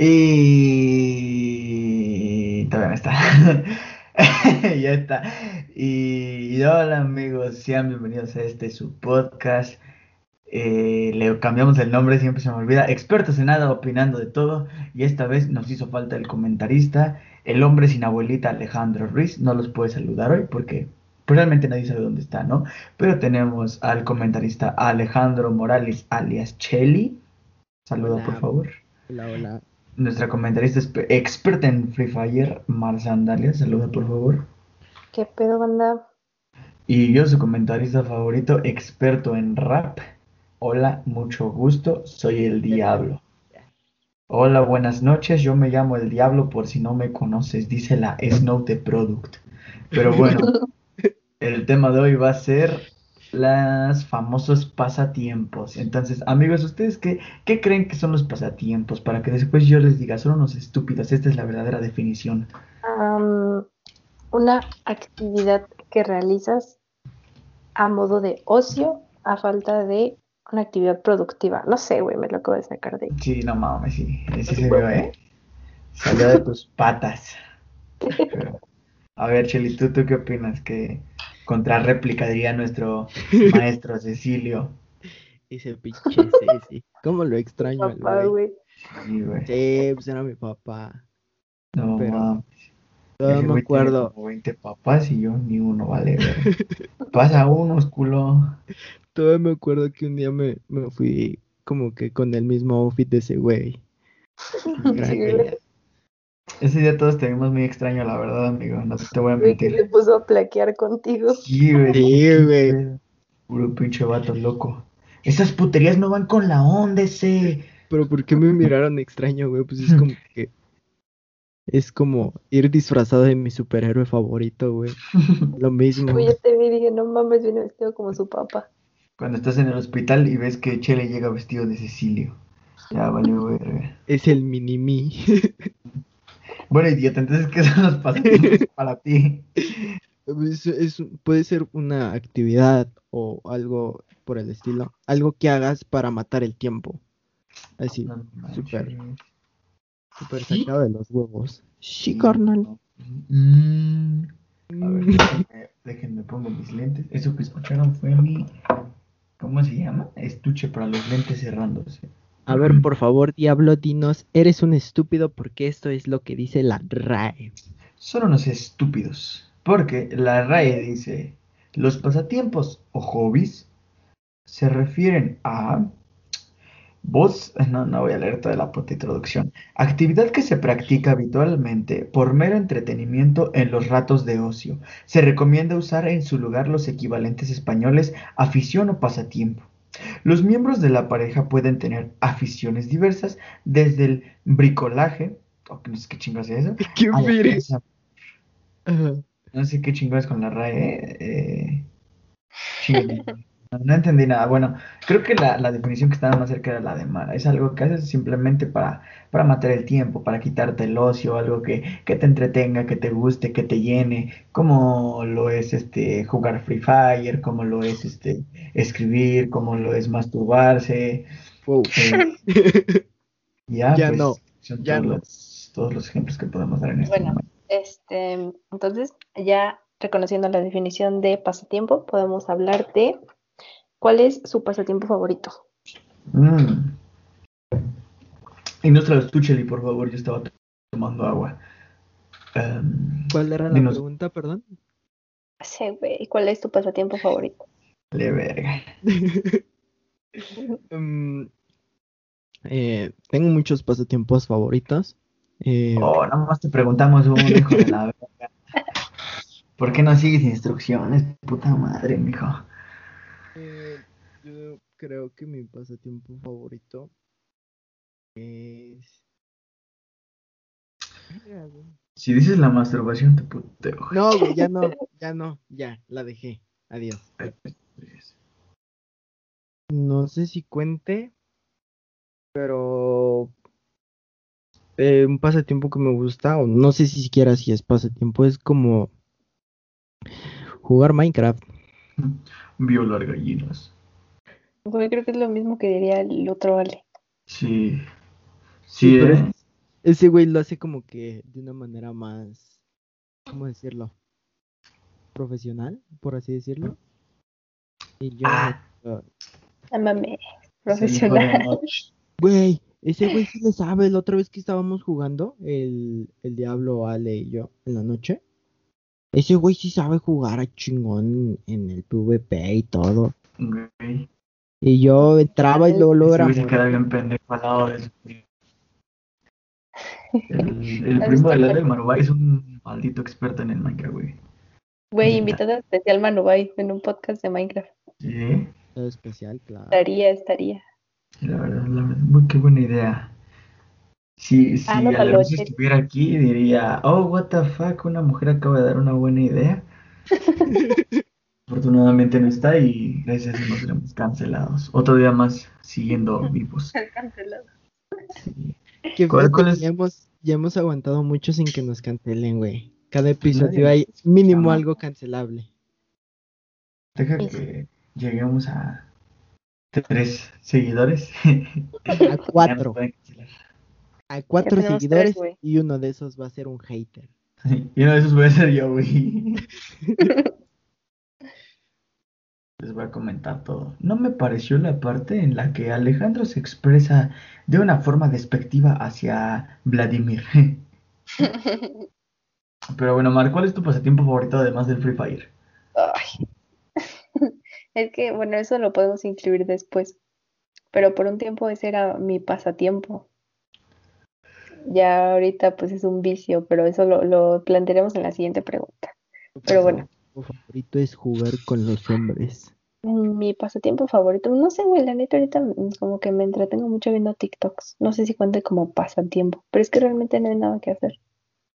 Y todavía no está. ya está. Y hola amigos, sean bienvenidos a este su podcast. Eh, le cambiamos el nombre, siempre se me olvida. Expertos en nada, opinando de todo. Y esta vez nos hizo falta el comentarista, el hombre sin abuelita Alejandro Ruiz. No los puede saludar hoy porque realmente nadie sabe dónde está, ¿no? Pero tenemos al comentarista Alejandro Morales, alias Chelly. Saluda, por favor. Hola, hola nuestra comentarista experta en Free Fire, Mar Sandalia. Saluda, por favor. ¿Qué pedo, banda? Y yo, su comentarista favorito, experto en rap. Hola, mucho gusto, soy el Diablo. Hola, buenas noches, yo me llamo el Diablo por si no me conoces, dice la Snow the Product. Pero bueno, el tema de hoy va a ser los famosos pasatiempos. Entonces, amigos, ¿ustedes qué, qué creen que son los pasatiempos? Para que después yo les diga, son unos estúpidos. Esta es la verdadera definición. una actividad que realizas a modo de ocio, a falta de una actividad productiva. No sé, güey, me lo acabo de sacar de Sí, no mames, sí. Ese se vio, ¿eh? Salió de tus patas. a ver, Cheli, ¿tú, ¿tú qué opinas? ¿Que contra réplica, diría nuestro maestro Cecilio. Ese pinche Ceci. ¿Cómo lo extraño? Papá, güey. Sí, güey. Sí, pues era mi papá. No, pero. No me acuerdo. Como 20 papás y yo ni uno, vale. Pasa unos, culo. Todavía me acuerdo que un día me, me fui como que con el mismo outfit de ese güey. Ese día todos te vimos muy extraño, la verdad, amigo. No te voy a mentir. Se puso a plaquear contigo. Sí, güey. Sí, güey. Puro pinche vato loco. Esas puterías no van con la onda ese. Pero ¿por qué me miraron extraño, güey? Pues es como que. Es como ir disfrazado de mi superhéroe favorito, güey. Lo mismo. Oye, te vi y dije, no mames, viene vestido como su papá. Cuando estás en el hospital y ves que Chele llega vestido de Cecilio. Ya vale, güey. Es el mini-me. Bueno, idiota, entonces, ¿qué son los pasatiempos para ti? Pues, es, puede ser una actividad o algo por el estilo. Algo que hagas para matar el tiempo. Así, súper. Súper sacado de los huevos. Sí, carnal. Mm. A ver, déjenme, déjenme, pongo mis lentes. Eso que escucharon fue mi. ¿Cómo se llama? Estuche para los lentes cerrándose. A ver, por favor, Diablo, dinos, eres un estúpido porque esto es lo que dice la RAE. Son unos estúpidos, porque la RAE dice, los pasatiempos o hobbies se refieren a... Vos, no, no voy a leer toda la puta introducción. Actividad que se practica habitualmente por mero entretenimiento en los ratos de ocio. Se recomienda usar en su lugar los equivalentes españoles afición o pasatiempo. Los miembros de la pareja pueden tener aficiones diversas, desde el bricolaje, no sé qué chingo es eso. ¿Qué No sé qué chingo es con la RAE. Eh, no, entendí nada. Bueno, creo que la, definición que estaba más cerca era la de Mara. Es algo que haces simplemente para, para matar el tiempo, para quitarte el ocio, algo que, que te entretenga, que te guste, que te llene, como lo es este jugar Free Fire, como lo es este escribir, como lo es masturbarse. Eh, ya, ya pues, no. Son todos, Los, todos los ejemplos que podemos dar en este bueno, Este, entonces, ya reconociendo la definición de pasatiempo, podemos hablar de ¿Cuál es su pasatiempo favorito? Mm. Y no los Tucheli, por favor, yo estaba tomando agua. Em, ¿Cuál era la pregunta, perdón? Sí, güey. ¿Cuál es tu pasatiempo favorito? Le verga. Em, eh, tengo muchos pasatiempos favoritos. Eh, oh, nada más te preguntamos un hijo de la verga. ¿Por qué no sigues instrucciones? Puta madre, mijo. Creo que mi pasatiempo favorito es. Si dices la masturbación, te puteo. No, ya no, ya no, ya, la dejé. Adiós. No sé si cuente, pero eh, un pasatiempo que me gusta, o no sé si siquiera si es pasatiempo, es como jugar Minecraft. violar gallinas. Yo creo que es lo mismo que diría el otro Ale. Sí. Sí, ¿eh? ese güey lo hace como que de una manera más, ¿cómo decirlo? Profesional, por así decirlo. Y yo... Ah. Llámame profesional. Güey, ese güey sí le sabe. La otra vez que estábamos jugando, el, el Diablo, Ale y yo, en la noche. Ese güey sí sabe jugar a chingón en el PvP y todo. Güey. Y yo entraba y luego Ese logra. güey se queda bien pendejo al lado de su primo. El, el primo de la de Marubay es un maldito experto en el Minecraft, güey. Güey, invitado especial Manubay en un podcast de Minecraft. Sí, especial, claro. Estaría, estaría. la verdad, la verdad, muy qué buena idea. Si, si Ah, no, Alonso estuviera aquí, diría, oh, what the fuck, una mujer acaba de dar una buena idea. Afortunadamente no está y gracias a eso no seremos cancelados. Otro día más siguiendo vivos. Cancelado. Sí. Que ¿Cuál- fíjate cuál que es? ya hemos, ya hemos aguantado mucho sin que nos cancelen, güey. Cada episodio hay mínimo algo cancelable. Deja Sí. que lleguemos a tres seguidores. A nos cuatro. A cuatro seguidores tres, y uno de esos va a ser un hater. Y uno de esos voy a ser yo, güey. Les voy a comentar todo. No me pareció la parte en la que Alejandro se expresa de una forma despectiva hacia Vladimir. Pero bueno, Mar, ¿cuál es tu pasatiempo favorito además del Free Fire? Ay. Es que, bueno, eso lo podemos incluir después. Pero por un tiempo ese era mi pasatiempo. Ya ahorita pues es un vicio, pero eso lo, lo plantearemos en la siguiente pregunta. Pero bueno. Mi favorito es jugar con los hombres. Mi pasatiempo favorito, no sé, güey, la neta ahorita mm, como que me entretengo mucho viendo TikToks. No sé si cuente como pasatiempo, pero es que realmente no hay nada que hacer.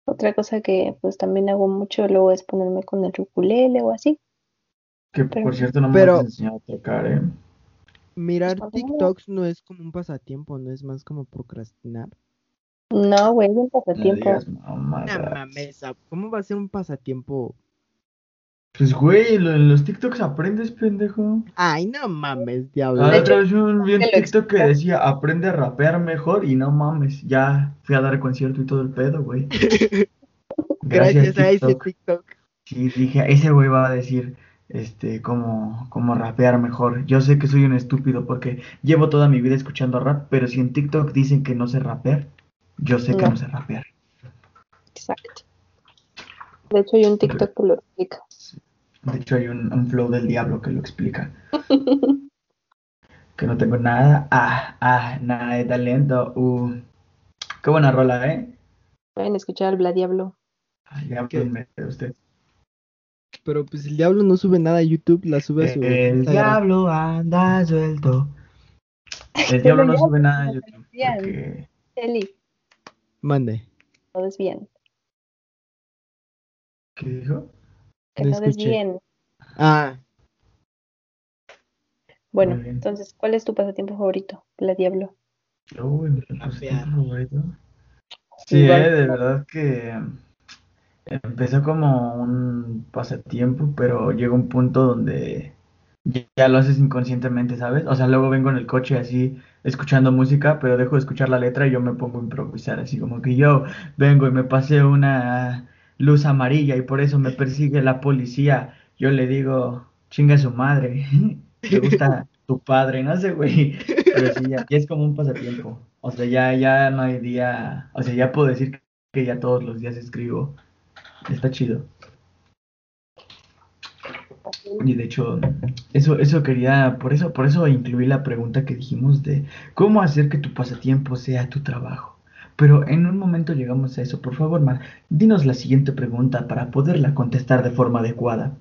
Otra cosa que pues también hago mucho luego es ponerme con el ukulele o así. Que Pero- por cierto no me Pero- has enseñado a tocar, ¿eh? Mirar Pues, TikToks no es como un pasatiempo, no es más como procrastinar. No, güey, es un No pasatiempo. digas No mames, ¿cómo va a ser un pasatiempo? Pues güey, lo- en los TikToks aprendes, pendejo. Ay, no mames, diablo. Ah, De otra hecho, vez un vi un que TikTok que decía aprende a rapear mejor y no mames, ya fui a dar concierto y todo el pedo, güey. Gracias a ese TikTok. Sí, dije, ese güey va a decir, este, cómo, cómo rapear mejor. Yo sé que soy un estúpido porque llevo toda mi vida escuchando rap, pero si en TikTok dicen que no sé rapear, yo sé que No. no sé rapear. Exacto. De hecho, hay un TikTok que lo explica. De hecho, hay un, un flow del diablo que lo explica. Que no tengo nada, ah, ah, nada de talento, uh. Qué buena rola, ¿eh? Pueden escuchar al Bladiablo. Ay, ya de usted. Pero pues el diablo no sube nada a YouTube, la sube a su El Instagram. diablo anda suelto. El diablo no sube nada lo YouTube. Porque... Eli, Mande. no desvíen. ¿Qué dijo? Que No no escuché. desvíen. Ah, Bueno, entonces, ¿cuál es tu pasatiempo favorito? Bladiablo. Uy, mi pasatiempo favorito. Sí, eh, de verdad que empezó como un pasatiempo, pero llega un punto donde ya- ya lo haces inconscientemente, ¿sabes? O sea, luego vengo en el coche así escuchando música, pero dejo de escuchar la letra y yo me pongo a improvisar, así como que yo vengo y me pasé una luz amarilla y por eso me persigue la policía. Yo le digo, chinga su madre, me gusta tu padre, no sé, güey. Pero sí, ya, ya es como un pasatiempo. O sea, ya, ya no hay día, o sea, ya puedo decir que ya todos los días escribo. Está chido. Y de hecho, eso, eso quería, por eso, por eso incluí la pregunta que dijimos de cómo hacer que tu pasatiempo sea tu trabajo. Pero en un momento llegamos a eso. Por favor, Mar, dinos la siguiente pregunta para poderla contestar de forma adecuada.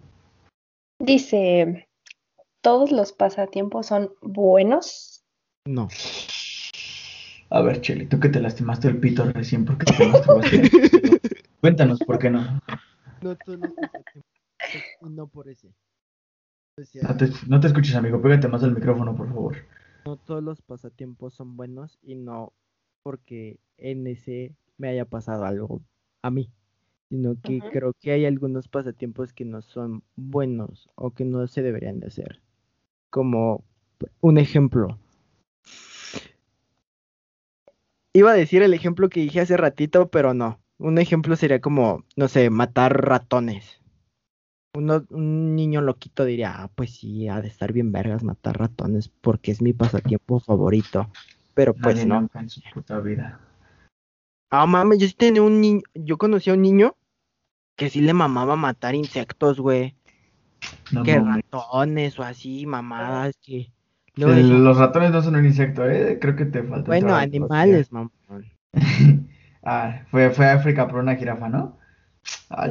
Dice, ¿todos los pasatiempos son buenos? no. A ver, Cheli, tú que te lastimaste el pito recién porque te masturbaste. Cuéntanos, ¿por qué no? No todos los pasatiempos. Y no por ese. O sea, No te, no te escuches, amigo. Pégate más al micrófono, por favor. no todos los pasatiempos son buenos y no porque en ese me haya pasado algo a mí, sino que creo que hay algunos pasatiempos que no son buenos o que no se deberían de hacer. Como un ejemplo. iba a decir el ejemplo que dije hace ratito, pero no. Un ejemplo sería como, no sé, matar ratones. un niño loquito diría, ah, pues sí, ha de estar bien vergas matar ratones porque es mi pasatiempo favorito. Pero pues no. En su puta vida. Ah, mames, yo sí tenía un niño, yo conocí a un niño que sí le mamaba matar insectos, güey. que ratones o así, mamadas, que... los ratones no son un insecto, ¿eh? Creo que te falta. Bueno, animales, mamón. ah, fue, fue a África por una jirafa, ¿no? Ah,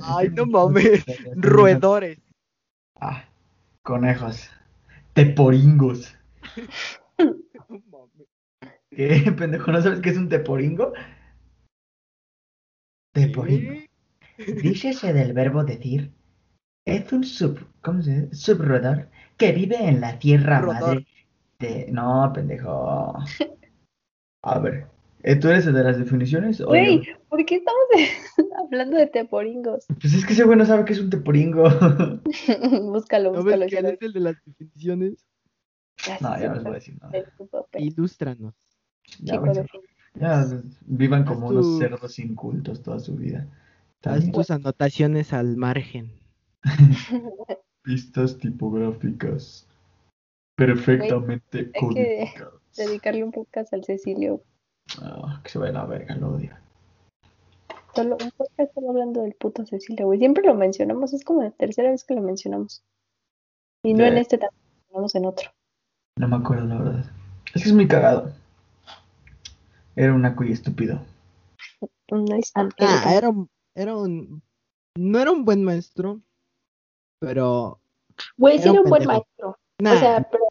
Ay, no mames. Roedores. Ah, conejos. Teporingos. ¿Qué, pendejo? ¿No sabes qué es un teporingo? Teporingo. Dícese del verbo decir. Es un sub, ¿cómo se dice? Subroedor que vive en la tierra madre de. No, pendejo. A ver, ¿eh, ¿tú eres el de las definiciones? Güey, ¿por qué estamos hablando de teporingos? Pues es que ese güey no sabe qué es un teporingo. búscalo, búscalo. ¿Quién es el de las definiciones? no, ya no les voy a decir nada. Ilústranos. Ya, ya, vivan como unos cerdos incultos toda su vida. Haz tus anotaciones al margen. Pistas tipográficas perfectamente Hay que dedicarle un podcast al Cecilio. Ah, que se vaya a la verga, lo odio. Solo un podcast solo hablando del puto Cecilio, güey. Siempre lo mencionamos, es como la tercera vez que lo mencionamos. Y no en este también, lo mencionamos en otro. No me acuerdo, la verdad. Es que es muy cagado. Era un acuy estúpido. ah, era un, era un. No era un buen maestro, pero. Güey, sí era un buen maestro. O sea, pero.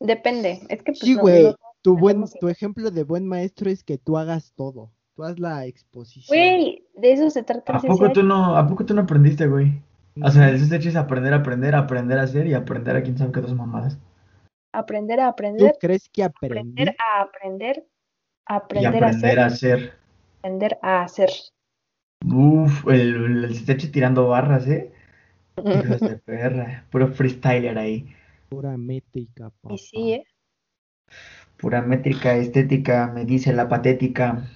Depende. Es que. Pues, sí, güey. tu, buen, tu ejemplo de buen maestro es que tú hagas todo. Tú haz la exposición. Güey, de eso se trata. ¿A poco, tú no, ¿A poco tú no aprendiste, güey? O sea, el hecho es aprender, aprender, aprender a hacer y aprender a quién sabe qué otras mamadas. Aprender a aprender. ¿Tú crees que aprender? Aprender a aprender Aprender, y aprender a, hacer. Aprender a hacer. Uf, el, el, tirando barras, ¿eh? Hijos de perra. Puro freestyler ahí. Pura métrica, papá. Y sí, ¿eh? Pura métrica, estética, me dice la patética.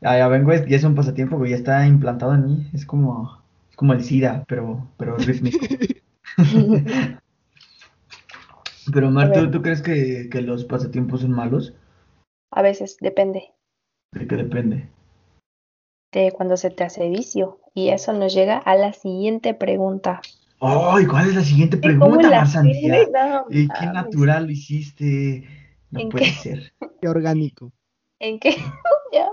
Ya, ya vengo, ya es un pasatiempo, que ya está implantado en mí. Es como, es como el SIDA, pero, pero rítmico. pero Mar, ¿tú, crees que, que los pasatiempos son malos? A veces, depende. ¿De qué depende? De cuando se te hace vicio. Y eso nos llega a la siguiente pregunta. ¡Ay! ¿Cuál es la siguiente pregunta, Marzanía? ¿Y qué natural lo hiciste? No puede ser. Qué orgánico. ¿En qué? ya,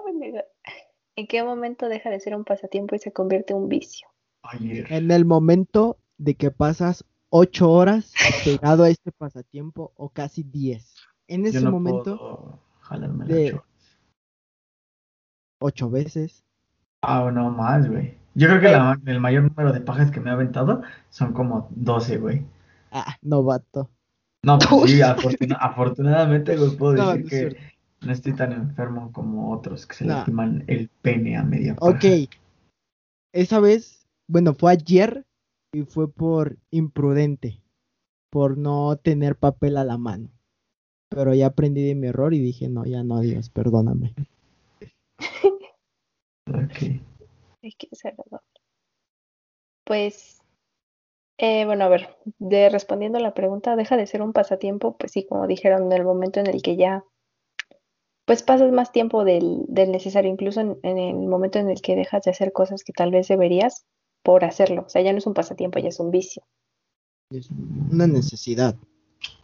¿En qué momento deja de ser un pasatiempo y se convierte en un vicio? Ayer. En el momento de que pasas ocho horas pegado a este pasatiempo o casi diez. En ese momento de ocho veces. Ah, no más, güey. Yo creo que el mayor número de pajas que me ha aventado son como 12, güey. Ah, novato. No, pues sí, afortunadamente les puedo decir que no estoy tan enfermo como otros que se lastiman el pene a media paja. Ok. Esa vez, bueno, fue ayer y fue por imprudente, por no tener papel a la mano. Pero ya aprendí de mi error y dije, no, ya no, Dios, perdóname. ok. Es que Pues, eh, bueno, a ver, de respondiendo a la pregunta, deja de ser un pasatiempo, pues sí, como dijeron, en el momento en el que ya, pues pasas más tiempo del, del necesario, incluso en, en, el momento en el que dejas de hacer cosas que tal vez deberías por hacerlo. O sea, ya no es un pasatiempo, ya es un vicio. Es una necesidad.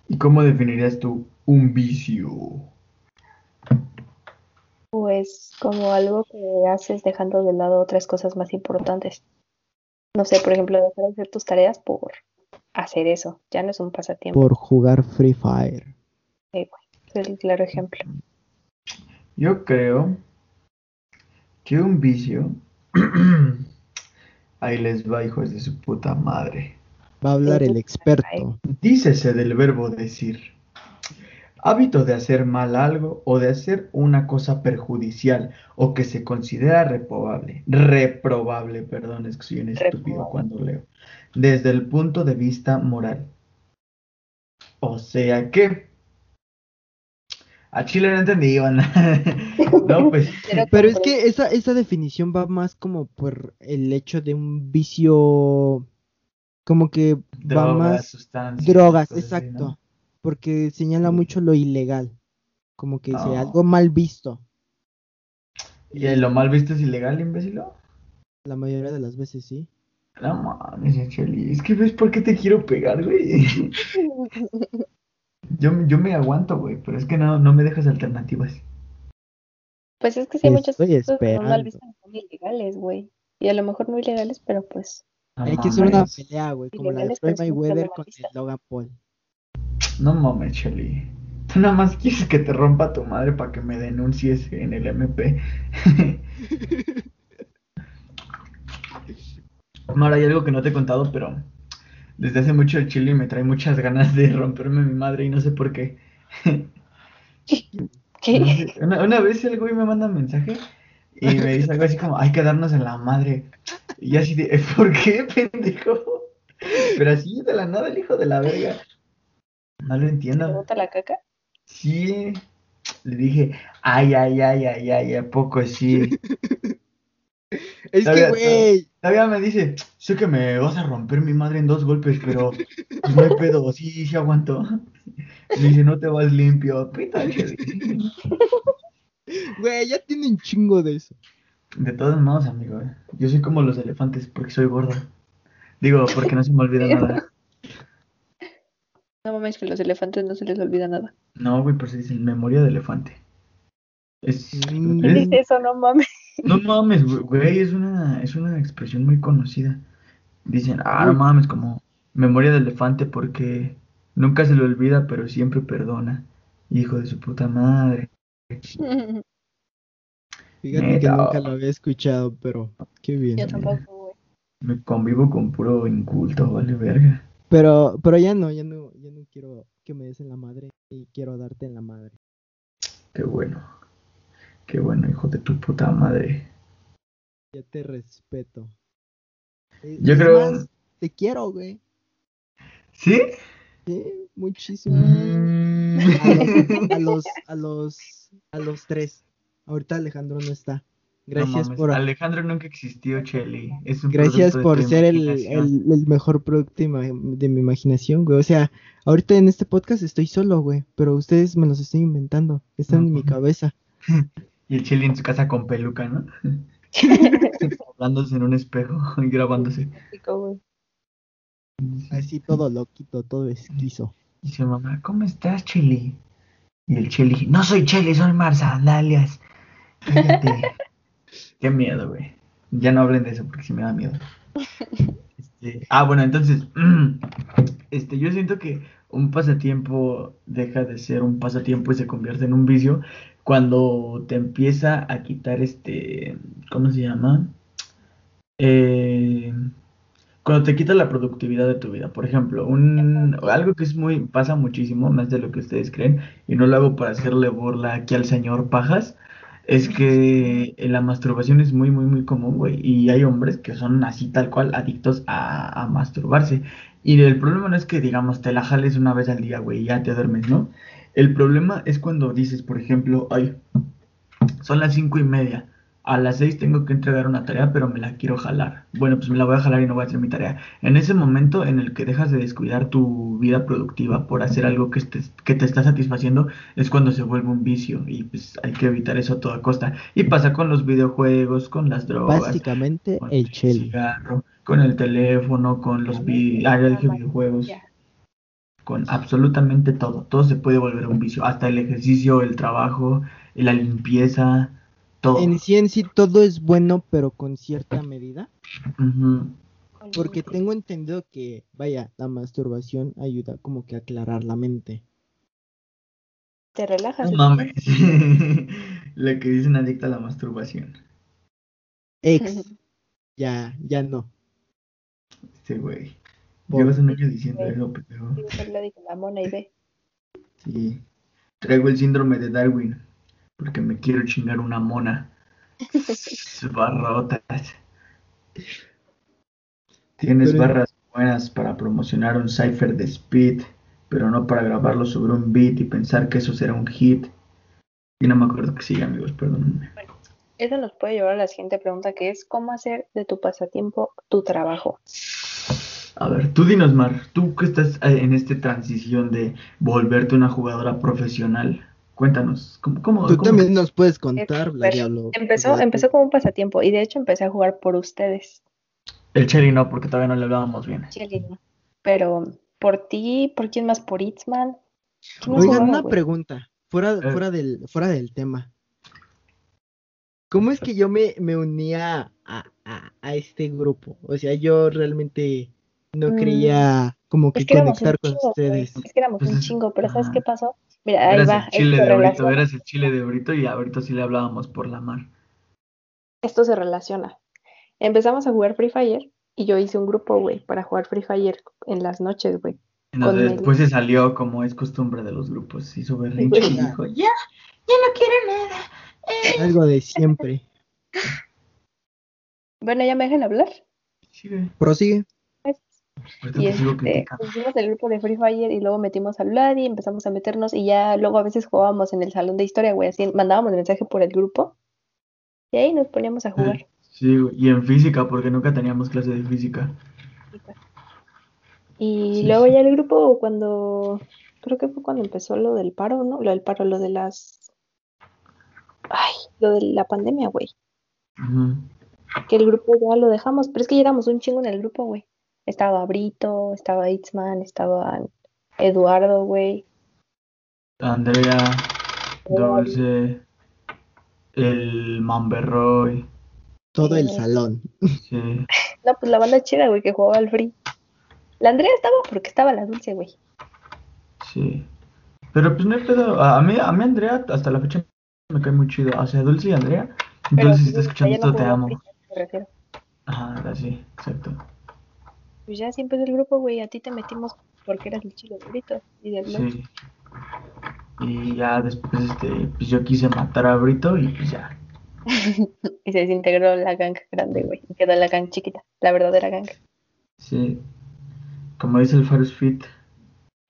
¿Y cómo definirías tú un vicio? Pues como algo que haces dejando de lado otras cosas más importantes. No sé, por ejemplo, dejar de hacer tus tareas por hacer eso. Ya no es un pasatiempo. Por jugar Free Fire. Sí, es el claro ejemplo. Yo creo que un vicio. Ahí les va, hijos de su puta madre. Va a hablar el experto. Dícese del verbo decir. Hábito de hacer mal algo o de hacer una cosa perjudicial o que se considera reprobable. Reprobable, perdón, es que soy un estúpido cuando leo. Desde el punto de vista moral. O sea que A Chile no entendí, Iván. no, pues. Pero es que esa, esa definición va más como por el hecho de un vicio. Como que va más. Drogas, exacto. Porque señala mucho lo ilegal. Como que dice algo mal visto. ¿Y lo mal visto es ilegal, imbécil? La mayoría de las veces sí. No mames, Cheli. Es que ves por qué te quiero pegar, güey. yo, yo me aguanto, güey, pero es que no, no me dejas alternativas. Pues es que sí hay muchas cosas que son mal vistas son ilegales, güey. Y a lo mejor no ilegales, pero pues. hay que hacer una pelea, güey, como la de Floyd Mayweather con el Logan Paul. No mames, Cheli. Tú nada más quieres que te rompa tu madre para que me denuncies en el MP. Ahora hay algo que no te he contado, pero desde hace mucho el chile me trae muchas ganas de romperme mi madre y no sé por qué. ¿Qué? una, vez el güey me manda un mensaje y me dice algo así como, hay que darnos en la madre. Y así de, ¿por qué, pendejo? Pero así de la nada el hijo de la verga. No lo entiendo. ¿Te gusta la caca? Sí. Le dije, ay, ay, ay, ay, ay, ¿a poco sí? Es que, güey. Todavía me dice, sé que me vas a romper mi madre en dos golpes, pero pues, no hay pedo, sí, sí aguanto. Me dice, no te vas limpio, pita, Güey, ya tiene un chingo de eso. De todos modos, amigo, eh, yo soy como los elefantes porque soy gorda. Digo, porque no se me olvida nada. No mames, que los elefantes no se les olvida nada. No, güey, pero se dice memoria de elefante. Es, ¿Qué dice eso? No mames. No mames, güey, es una, es una expresión muy conocida. Dicen, ah, no mames, como memoria de elefante porque nunca se le olvida, pero siempre perdona. Hijo de su puta madre. Fíjate que nunca lo había escuchado, pero qué bien. Yo tampoco, güey. Me convivo con puro inculto, vale verga. Pero, pero ya no, ya no, ya no quiero que me des en la madre y quiero darte en la madre. Qué bueno. Qué bueno, hijo de tu puta madre. Ya te respeto. Yo creo. te quiero, güey. ¿Sí? Sí, muchísimo. Mm. A, los, a, los, a los, tres. Ahorita Alejandro no está. Gracias por. Alejandro nunca existió, Chelly. Gracias por ser el, el, el, mejor producto de mi imaginación, güey. O sea, ahorita en este podcast estoy solo, güey. Pero ustedes me los estoy inventando. Están en mi cabeza. Y el Chile en su casa con peluca, ¿no? Hablándose en un espejo y grabándose. Así todo loquito, todo esquizo. Dice mamá, ¿cómo estás, Chili? Y el Chili, no soy Chili, soy Mar Sandalias. Qué miedo, güey. Ya no hablen de eso porque sí me da miedo. Este, ah, bueno, entonces, este, yo siento que un pasatiempo deja de ser un pasatiempo y se convierte en un vicio cuando te empieza a quitar este, ¿cómo se llama? Eh, cuando te quita la productividad de tu vida. Por ejemplo, un, algo que es muy, pasa muchísimo, más de lo que ustedes creen, y no lo hago para hacerle burla aquí al señor Pajas, es que la masturbación es muy, muy, muy común, güey. Y hay hombres que son así tal cual adictos a, a masturbarse. Y el problema no es que, digamos, te la jales una vez al día, güey, y ya te duermes, ¿no? El problema es cuando dices, por ejemplo, ay, son las cinco y media. A las seis tengo que entregar una tarea, pero me la quiero jalar. Bueno, pues me la voy a jalar y no voy a hacer mi tarea. En ese momento en el que dejas de descuidar tu vida productiva por hacer algo que te, que te está satisfaciendo, es cuando se vuelve un vicio. Y pues hay que evitar eso a toda costa. Y pasa con los videojuegos, con las drogas. Básicamente el cigarro, con el teléfono, con los ah, videojuegos con absolutamente todo. Todo se puede volver un vicio, hasta el ejercicio, el trabajo, la limpieza, todo. En sí, en sí, todo es bueno, pero con cierta medida. Porque tengo entendido que, vaya, la masturbación ayuda como que a aclarar la mente. Te relajas. No mames. Lo que dicen adicta a la masturbación. Ex. ya, ya no. Este güey. Llevas un año diciendo eso, pero. la mona y ve. Sí. Traigo el síndrome de Darwin. Porque me quiero chingar una mona. Barrotas. Tienes barras buenas para promocionar un cipher de speed, pero no para grabarlo sobre un beat y pensar que eso será un hit. Y no me acuerdo que sigue, amigos, perdónenme. Eso nos puede llevar a la siguiente pregunta, que es ¿cómo hacer de tu pasatiempo tu trabajo? A ver, tú dinos, Mar, tú que estás en esta transición de volverte una jugadora profesional, cuéntanos, ¿cómo? cómo Tú cómo- también nos puedes contar, Diablo. Empezó, empezó como un pasatiempo y de hecho empecé a jugar por ustedes, El Cherry no, porque todavía no le hablábamos bien. Pero por ti, ¿por quién más? ¿Por Itzman? ¿Quién más Oigan, una güey? pregunta, fuera, Eh. fuera, del, fuera del tema. ¿Cómo es que yo me, me unía a, a- a este grupo? O sea, yo realmente no Mm, creía como que Es que conectar con chingo, güey. ustedes. Es que éramos un chingo, pero ¿sabes qué pasó? Mira, ahí Eras va. el chile de Brito, eras el chile de Brito y a Brito sí le hablábamos por la mar. Esto se relaciona. Empezamos a jugar Free Fire y yo hice un grupo, güey, para jugar Free Fire en las noches, güey. Entonces después se salió, como es costumbre de los grupos, hizo berrinche y dijo, ya, ya no quiero nada. eh". Algo de siempre. Bueno, ya me dejan hablar. Sí. Prosigue. Y este, hicimos el grupo de Free Fire y luego metimos al Vlad y empezamos a meternos y ya luego a veces jugábamos en el salón de historia, güey, así mandábamos mensaje por el grupo y ahí nos poníamos a jugar. Sí, güey. Y en física, porque nunca teníamos clase de física. Y Sí, luego sí. ya el grupo cuando, creo que fue cuando empezó lo del paro, ¿no? Lo del paro, lo de las, ay, lo de la pandemia, güey. Que el grupo ya lo dejamos, pero es que ya éramos un chingo en el grupo, güey. Estaba Brito, estaba Itzman, estaba Eduardo, güey. Andrea, Dulce, el Mamberroy, Todo el Sí. salón. sí. No, pues la banda chida, güey, que jugaba al free. La Andrea estaba porque estaba la Dulce, güey. Sí. Pero pues no hay pedo. A mí, a mí Andrea hasta la fecha me cae muy chido. O sea, Dulce y Andrea. Pero Dulce, si estás escuchando no esto, te amo. Free, me refiero. Ajá, así, exacto. Pues ya sí empezó el grupo, güey, a ti te metimos porque eras el chilo de Brito y Blog. Sí. Y ya después, este, pues yo quise matar a Brito y pues ya. Y se desintegró la gang grande, güey. Y quedó la gang chiquita, la verdadera gang. Sí. Como dice el First Fit,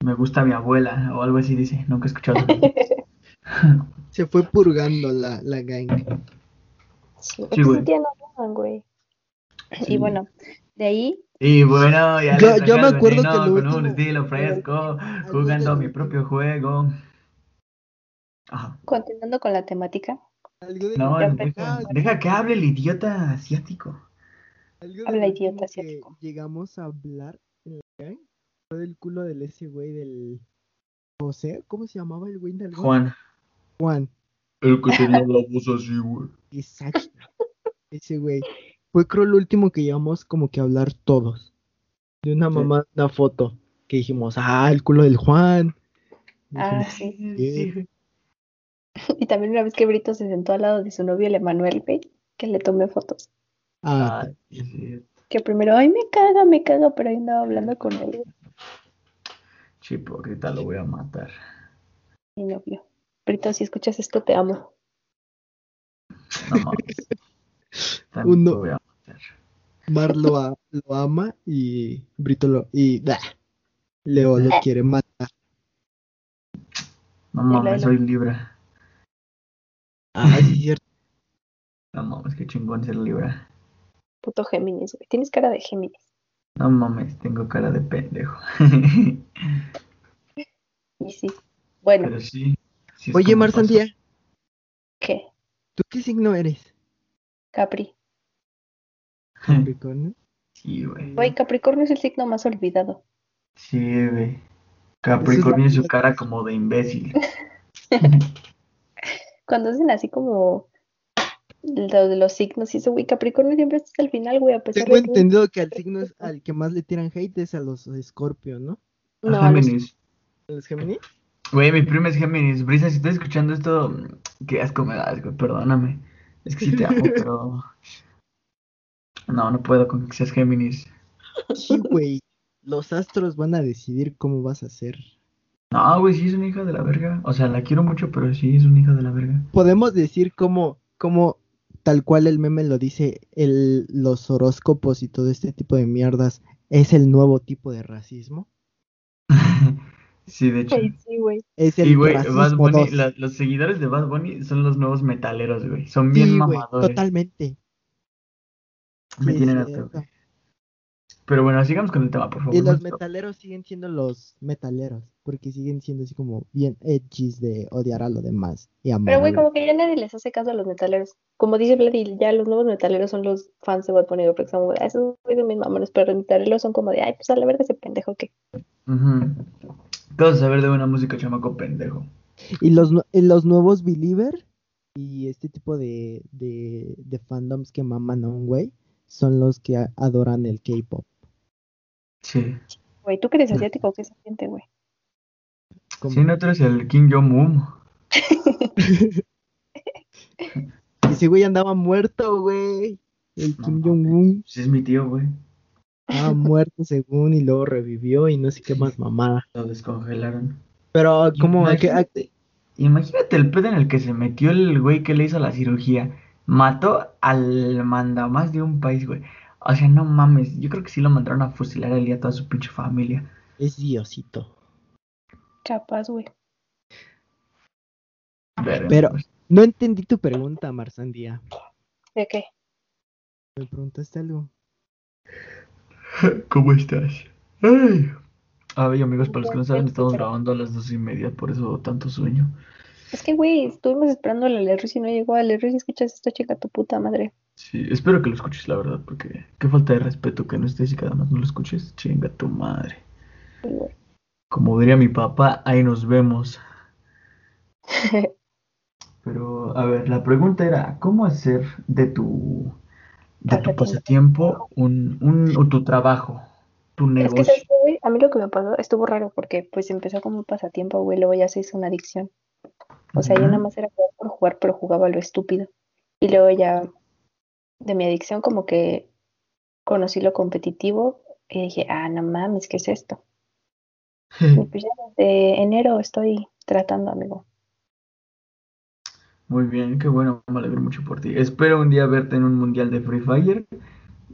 me gusta mi abuela o algo así dice. Nunca he escuchado. Se fue purgando la, la gang. Sí, es Sí, que güey. sí razón, güey. Sí. Y bueno, de ahí, Y bueno, ya Yo- les yo traje me el acuerdo veneno que lo con un último- estilo fresco, jugando mi propio juego. Ajá. continuando con la temática, Algo de No, deja, que hable el idiota asiático. Algo de Habla lo idiota último que asiático. llegamos a hablar en la gang fue del culo del ese güey del José, ¿cómo se llamaba el güey del Juan, Juan. el que tenía la voz así, güey. Exacto. Ese güey. Fue creo lo último que llevamos como que a hablar todos. De una Sí. mamá, una foto. Que dijimos, ah, el culo del Juan. Ah, Dijimos, sí. Sí. Y también una vez que Brito se sentó al lado de su novio, el Emanuel, güey, que le tomé fotos. ah, Ah, sí, Que primero, ay, me caga, me caga, pero ahí andaba hablando con él. güey, sí, hipócrita, lo voy a matar. Mi novio. Brito, si escuchas esto, te amo. No mames. Uno- voy a matar. Mar lo, a- lo ama y Brito lo. Y bah, Leo lo quiere matar. No mames, soy Libra. Es cierto. No mames, qué chingón ser Libra. Puto Géminis, güey. Tienes cara de Géminis. No mames, tengo cara de pendejo. Y sí. Bueno, Pero sí. sí es Oye, Mar. Sandía, ¿qué? ¿tú qué signo eres? Capri. Capricornio. Sí, güey. Güey, Capricornio es el signo más olvidado. Sí, güey. Capricornio y su cara como de imbécil. Cuando hacen así como lo de los signos y eso, güey, Capricornio siempre está hasta el final, güey, a pesar Tengo de que... entendido que al signo es al que más le tiran hate es a los Scorpio, ¿no? No, a los- Géminis. ¿A los Gemini? Güey, mi prima es Géminis. Brisa, si estás escuchando esto, qué asco me das, güey. Perdóname. Es que sí te amo, pero. No, no puedo con que seas Géminis. Sí, güey. Los astros van a decidir cómo vas a ser. No, güey, sí es una hija de la verga. O sea, la quiero mucho, pero sí es una hija de la verga. Podemos decir cómo, cómo tal cual el meme lo dice, el, los horóscopos y todo este tipo de mierdas es el nuevo tipo de racismo. Sí, de hecho. Sí, güey. Es el Y, güey, racismo Bad Bunny, dos. la- los seguidores de Bad Bunny son los nuevos metaleros, güey. Son bien Sí, güey, mamadores. totalmente. Me Sí, tienen güey. Pero bueno, sigamos con el tema, por favor. Y los maestro. metaleros siguen siendo los metaleros, porque siguen siendo así como bien edgys de odiar a lo demás y amar Pero, güey, como que ya nadie les hace caso a los metaleros. Como dice Vladi, ya los nuevos metaleros son los fans de Bad Bunny, porque son como de, "Ah, esos güeyes de mis mamones, pero los metaleros son como de, ay, pues a la verga ese pendejo que. Ujú. ¿Qué vas a saber de una música chamaco pendejo? Y los, y los nuevos Believer y este tipo de, de, de fandoms que maman a un güey son los que adoran el K-pop. Sí. Güey, tú que eres asiático, ¿qué se siente, güey? Como- Sí, no, tú eres el King Jong-un. Ese güey andaba muerto, güey. El No Kim. Jong-un Sí, es mi tío, güey. Estaba muerto según y luego revivió y no sé qué más mamada. Lo descongelaron. Pero, ¿cómo? ¿A qué- a- Imagínate, imagínate el pedo en el que se metió el güey que le hizo la cirugía. Mató al mandamás de un país, güey. O sea, no mames. Yo creo que sí lo mandaron a fusilar el día a toda su pinche familia. Es Diosito. Capaz, güey. Pero- pues. No entendí tu pregunta, Marsandía. ¿De qué? ¿Me preguntaste algo? ¿Cómo estás? Ay. Ay, amigos, para los que no saben, estamos grabando a las dos y media, por eso tanto sueño. Es que, güey, estuvimos esperando a la y no llegó. A Ruiz, escuchas esto, chica, tu puta madre. Sí, espero que lo escuches, la verdad, porque qué falta de respeto que no estés y que además no lo escuches. Chinga tu madre. Sí, güey. Como diría mi papá, ahí nos vemos. Pero, a ver, la pregunta era, ¿cómo hacer de tu, de tu Pasatiempo. un, un, o tu trabajo, tu Es que, negocio? ¿sabes qué, güey? A mí lo que me pasó estuvo raro porque, pues, empezó como un pasatiempo, güey, luego ya se hizo una adicción. O sea, yo nada más era jugar por jugar, pero jugaba lo estúpido. Y luego ya, de mi adicción, como que conocí lo competitivo y dije, ah, no mames, ¿qué es esto? Y pues ya desde enero estoy tratando, amigo. Muy bien, qué bueno, me alegro mucho por ti. Espero un día verte en un mundial de Free Fire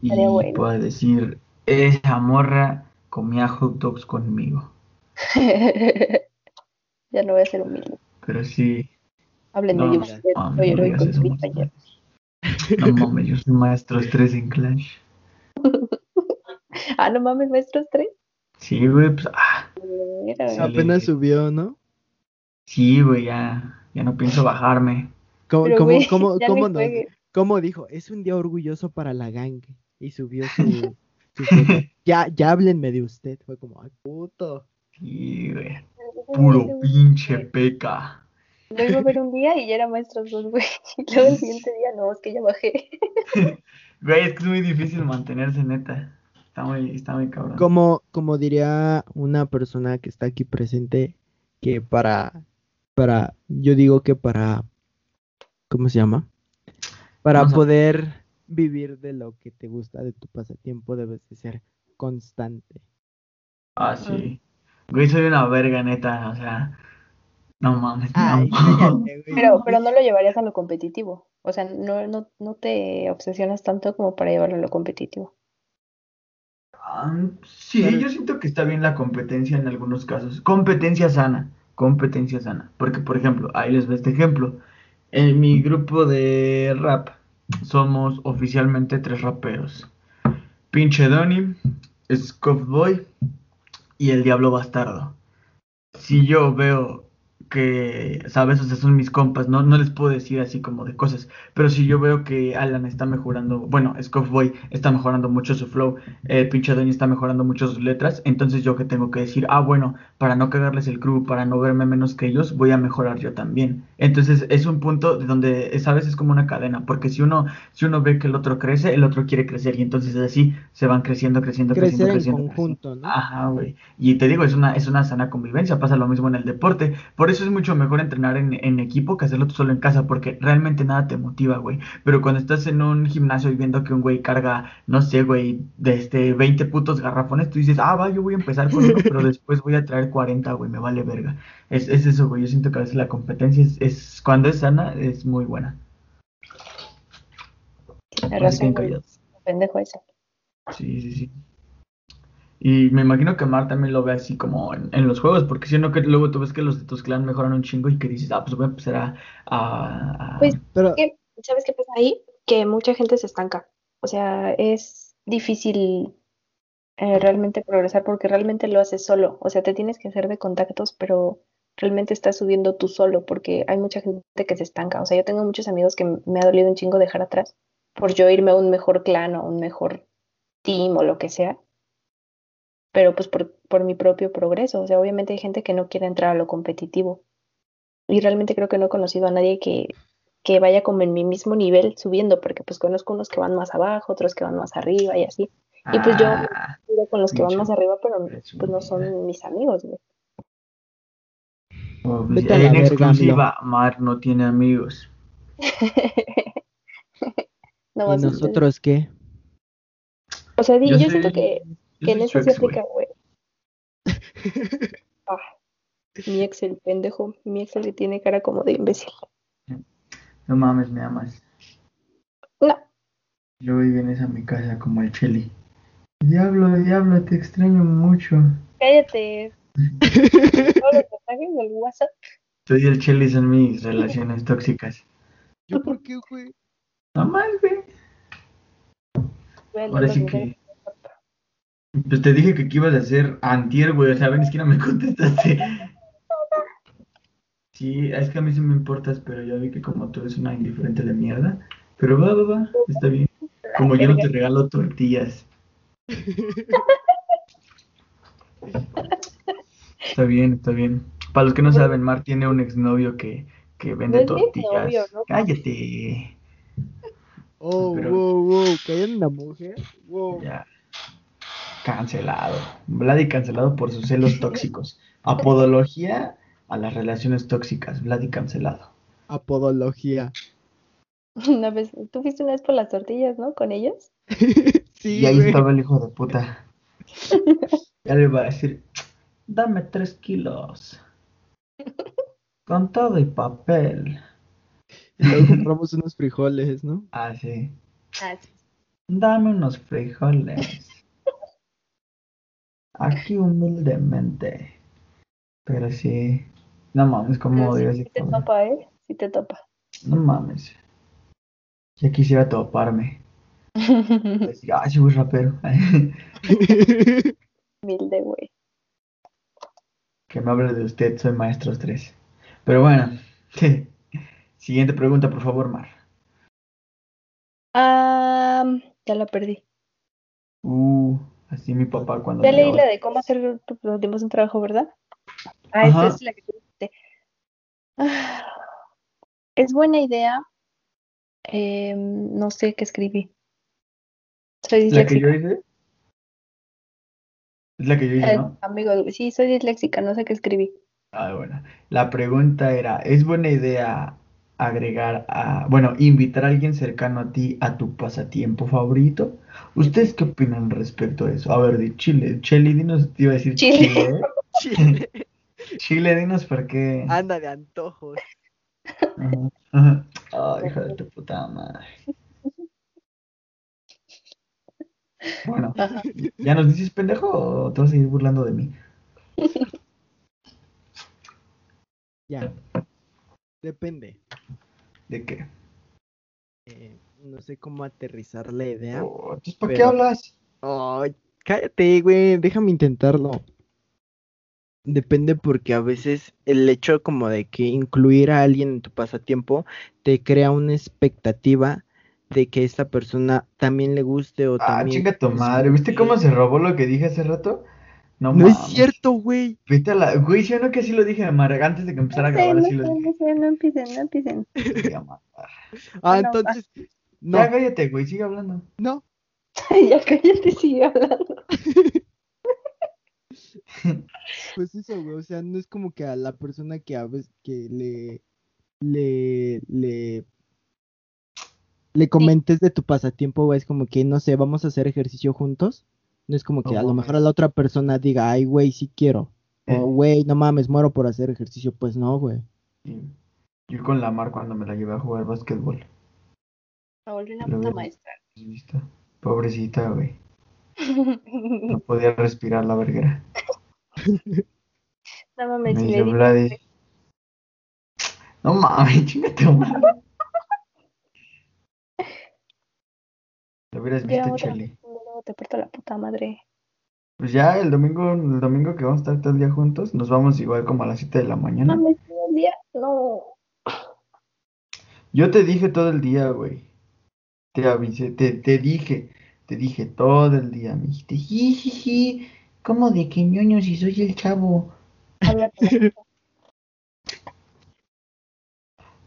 y bueno. pueda decir, esa morra comía hot dogs conmigo. ya no voy a ser humilde. Pero sí, Háblenme no, de soy no eso, Free. Fire. No mames, yo soy maestro estrés en Clash. Ah, no mames, maestros tres. Sí, güey, pues, ah, Mira, Sí. Apenas subió, ¿no? Sí, güey, ya, ya no pienso bajarme. ¿Cómo, Pero, cómo, cómo, cómo dijo? Es un día orgulloso para la gang. Y subió su. Ya, ya háblenme de usted. Fue como, ay, puto. Sí, güey, puro pinche peca. Lo iba a ver un día y ya era maestros dos, güey. Y luego el siguiente día, no, es que ya bajé. Güey, es que es muy difícil mantenerse, neta. Está muy, está muy cabrón. Como, como diría una persona que está aquí presente, que para, para, yo digo que para, ¿cómo se llama? Para Vamos poder vivir de lo que te gusta, de tu pasatiempo, debes de ser constante. Ah, sí. Güey, soy una verga, neta, o sea, no mames, Ay. Pero, pero no lo llevarías a lo competitivo. O sea, no, no, no te obsesionas tanto como para llevarlo a lo competitivo. Ah, sí, Pero- yo siento que está bien la competencia en algunos casos. Competencia sana, competencia sana. Porque, por ejemplo, ahí les doy este ejemplo. En mi grupo de rap somos oficialmente tres raperos. Pinche Donny, Boy y el Diablo Bastardo. Si yo veo que, sabes, o sea, son mis compas, no, no les puedo decir así como de cosas, pero si yo veo que Alan está mejorando, bueno, Boy está mejorando mucho su flow, el pinche Donny está mejorando mucho sus letras, entonces yo que tengo que decir, ah, bueno, para no cagarles el crew, para no verme menos que ellos, voy a mejorar yo también. Entonces es un punto de donde, sabes, es como una cadena, porque si uno, si uno ve que el otro crece, el otro quiere crecer, y entonces así se van creciendo, creciendo, Crecer creciendo, en creciendo. creciendo. conjunto, ¿no? Ajá, güey. Y te digo, es una, es una sana convivencia, pasa lo mismo en el deporte. Por eso es mucho mejor entrenar en, en equipo que hacerlo tú solo en casa, porque realmente nada te motiva, güey. Pero cuando estás en un gimnasio y viendo que un güey carga, no sé, güey, de este 20 putos garrafones, tú dices, ah, va, yo voy a empezar con uno, pero después voy a traer 40, güey, me vale verga. Es, es eso, güey. Yo siento que a veces la competencia es, es cuando es sana, es muy buena. Razón. Pendejo eso. Sí, sí, sí. Y me imagino que Mar también lo ve así como en, los juegos, porque si no, que luego tú ves que los de tus clan mejoran un chingo y que dices, ah, pues voy a empezar a... Pues, Pero... ¿sabes qué pasa ahí? Que mucha gente se estanca. O sea, es difícil eh, realmente progresar porque realmente lo haces solo. O sea, te tienes que hacer de contactos, pero realmente estás subiendo tú solo porque hay mucha gente que se estanca. O sea, yo tengo muchos amigos que me ha dolido un chingo dejar atrás por yo irme a un mejor clan o un mejor team o lo que sea. Pero pues por, por mi propio progreso. O sea, obviamente hay gente que no quiere entrar a lo competitivo. Y realmente creo que no he conocido a nadie que, que vaya como en mi mismo nivel subiendo, porque pues conozco unos que van más abajo, otros que van más arriba y así. Y pues yo ah, con los que van más arriba, pero pues no son mis amigos, güey. Oh, pues, en exclusiva, Mar no tiene amigos. no, ¿Y nosotros qué? O sea, yo, siento que, que en eso se aplica, güey. ah, mi ex el pendejo, mi ex el que tiene cara como de imbécil. No mames, me amas. No. Luego vienes a mi casa como el chili. Diablo, diablo, te extraño mucho. Cállate. Todos los mensajes del WhatsApp. Soy el chili, son mis relaciones tóxicas. ¿Yo por qué, güey? No mal, güey. Ahora sí que. Pues te dije que, ibas a hacer antier, güey. O sea, ven, es que no me contestaste. Sí, es que a mí sí me importas, pero ya vi que como tú eres una indiferente de mierda. Pero va, va, va, está bien. Como yo no te regalo tortillas. Está bien, está bien. Para los que no saben, Mar tiene un exnovio que, que vende tortillas. Cállate. Oh, wow, wow, hay una mujer. Wow. Ya. Cancelado. Vladi cancelado por sus celos tóxicos. Apodología a las relaciones tóxicas. Vladi cancelado. Apodología. Una vez, tú fuiste una vez por las tortillas, ¿no? Con ellos. sí. Y ahí estaba el hijo de puta. ya le iba a decir, dame tres kilos. Con todo y papel. Y luego compramos unos frijoles, ¿no? Ah, sí. Ah, sí. Dame unos frijoles. Aquí humildemente. Pero sí. No mames, como odio Si te topa, ¿eh? Si te topa. No mames. Ya quisiera toparme. Decía, ay, soy rapero. Humilde, güey. Que me hable de usted, soy maestro 3. Pero bueno, siguiente pregunta, por favor, Mar. Ah, ya la perdí. Uh, así mi papá cuando. Ya leí la de cómo hacer los tiempos un trabajo, ¿verdad? Ah, esta es la que te ah, Es buena idea eh, no sé qué escribí. Soy disléxica. ¿La que yo hice? Es la que yo hice, eh, ¿no? Amigo, sí, soy disléxica, no sé qué escribí. Ah, bueno. La pregunta era, ¿es buena idea agregar a, bueno, invitar a alguien cercano a ti a tu pasatiempo favorito? ¿Ustedes qué opinan respecto a eso? A ver, de Chile, Chile, dinos, te iba a decir Chile. Chile. Chile, dinos por qué. Anda de antojos. Ay, hija de tu puta madre. Bueno, ¿ya nos dices pendejo o te vas a seguir burlando de mí? Ya. Depende. ¿De qué? Eh, no sé cómo aterrizar la idea. Oh, ¿por qué hablas? Ay, cállate, güey, déjame intentarlo. Depende porque a veces el hecho como de que incluir a alguien en tu pasatiempo te crea una expectativa de que esta persona también le guste o ah, también... chinga tu madre, ¿viste cómo se robó lo que dije hace rato? No, no es cierto, güey. Vete a la... Güey, yo no que sí lo dije, antes de que empezara a grabar así lo dije. No empiecen, no empiecen. ah, entonces... No. Ya cállate, güey, sigue hablando. No. ya cállate, sigue hablando. Pues eso, güey, o sea, no es como que a la persona que a veces que le le le le comentes de tu pasatiempo, güey, es como que no sé, vamos a hacer ejercicio juntos. No es como que a lo mejor a la otra persona diga, "Ay, güey, sí quiero." O, eh. güey, no mames, muero por hacer ejercicio. Pues no, güey. Yo con la Mar cuando me la llevé a jugar básquetbol. Me volví una puta maestra. Pobrecita, güey. No podía respirar la verguera. No mames, Me Vladi. No mames, chingate. Lo hubieras visto, te parto la puta madre. Pues ya el domingo, el domingo que vamos a estar todo el día juntos, nos vamos igual como a las 7 de la mañana. Mames, todo el día. No. Yo te dije todo el día, güey. Te avisé, te, te dije, te dije todo el día. Me dijiste, jijiji, ¿cómo de que ñoño si soy el chavo? Habla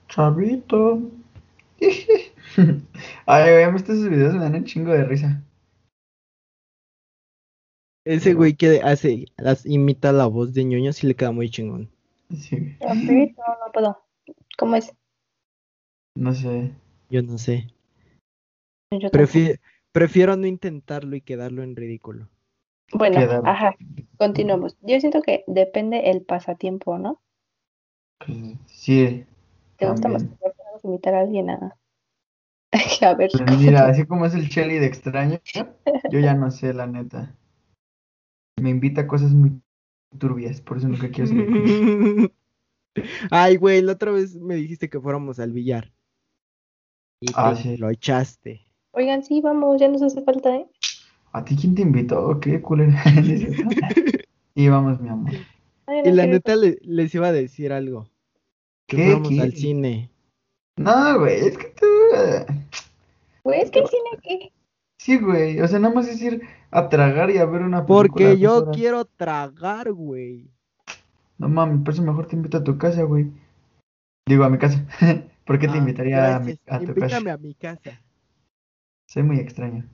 Chavito. Ay, güey, visto esos videos, me dan un chingo de risa. Ese güey que hace, las imita la voz de ñoño sí le queda muy chingón. Sí, rapidito, no, no puedo. ¿Cómo es? no sé. Yo no sé. Yo. Prefi- prefiero no intentarlo y quedarlo en ridículo. Bueno, ajá, continuamos. Yo siento que depende el pasatiempo, ¿no? Pues, sí. ¿Te gusta más invitar a alguien a, a ver? Pues mira, así como es el Shelly de extraño, yo ya no sé, la neta. Me invita a cosas muy turbias, por eso nunca quiero salir. Ay, güey, la otra vez me dijiste que fuéramos al billar. Y Ah, te sí. lo echaste. Oigan, sí, vamos, ya nos hace falta, ¿eh? ¿A ti quién te invitó? ¿Qué culera? Y vamos, mi amor. Ay, Y la quiero- neta le- les iba a decir algo. Que ¿Qué fuéramos al quieres? cine. No, güey, es que tú. eh, Güey, es que el cine, ¿qué? Sí, güey, o sea, nada más es ir a tragar y a ver una película Porque yo horas. quiero tragar, güey. No mames, por eso mejor te invito a tu casa, güey. Digo, a mi casa. ¿Por qué te Ah, invitaría a, mi- a tu Invítame casa? a mi casa. Soy muy extraño.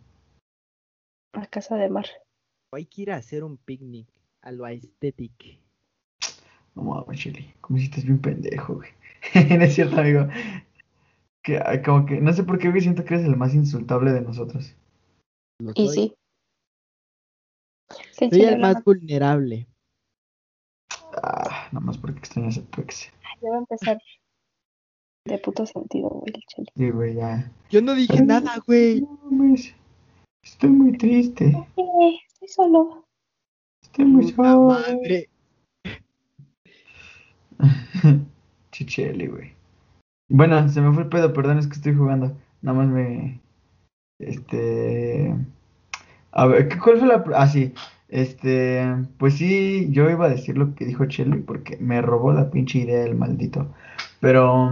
A casa de mar. Hay que ir a hacer un picnic a lo aesthetic. No mames, Chile. Como si estás bien pendejo, güey. no es cierto, amigo. Que como que, no sé por qué, güey, siento que eres el más insultable de nosotros. Lo Y soy. sí. Soy chile, el más no. Ah, vulnerable. nada más porque extrañas a tu ex. Ya va a empezar de puto sentido, güey, el chile. Sí, güey, ya. Yo no dije Ay, nada, güey. No mames. Estoy muy triste. Estoy solo. Estoy muy solo. madre. Chicheli, güey. Bueno, se me fue el pedo, perdón, es que estoy jugando. Nada más me. Este. A ver, ¿qué- ¿cuál fue la. Ah, sí. Este. Pues sí, yo iba a decir lo que dijo Chelly porque me robó la pinche idea el maldito. Pero.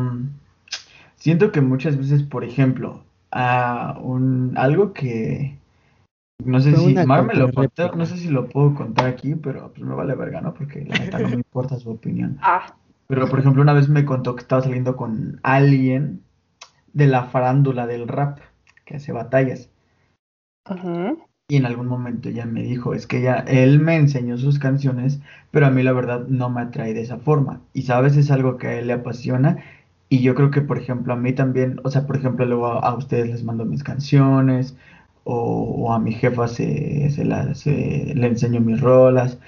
Siento que muchas veces, por ejemplo, a un. Algo que. No sé si. Mar me lo contó, no sé si lo puedo contar aquí, pero pues me vale verga, ¿no? Porque la neta no me importa su opinión. Ah, Pero, por ejemplo, una vez me contó que estaba saliendo con alguien de la farándula del rap, que hace batallas. Y en algún momento ella me dijo, es que ella, él me enseñó sus canciones, pero a mí la verdad no me atrae de esa forma. Y sabes, es algo que a él le apasiona. Y yo creo que, por ejemplo, a mí también, o sea, por ejemplo, luego a, a ustedes les mando mis canciones, o, o a mi jefa se, se, la- se- le enseño mis rolas.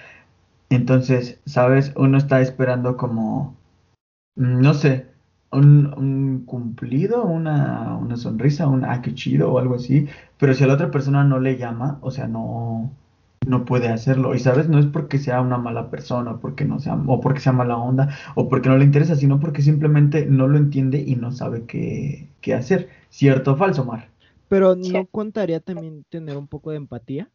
Entonces, ¿sabes? Uno está esperando como, no sé, un, un cumplido, una, una sonrisa, un ah, qué chido o algo así. Pero si a la otra persona no le llama, o sea, no, no puede hacerlo. Y sabes, no es porque sea una mala persona, o porque no sea, o porque sea mala onda, o porque no le interesa, sino porque simplemente no lo entiende y no sabe qué, qué hacer. ¿Cierto o falso, Mar? Pero Sí. ¿no contaría también tener un poco de empatía?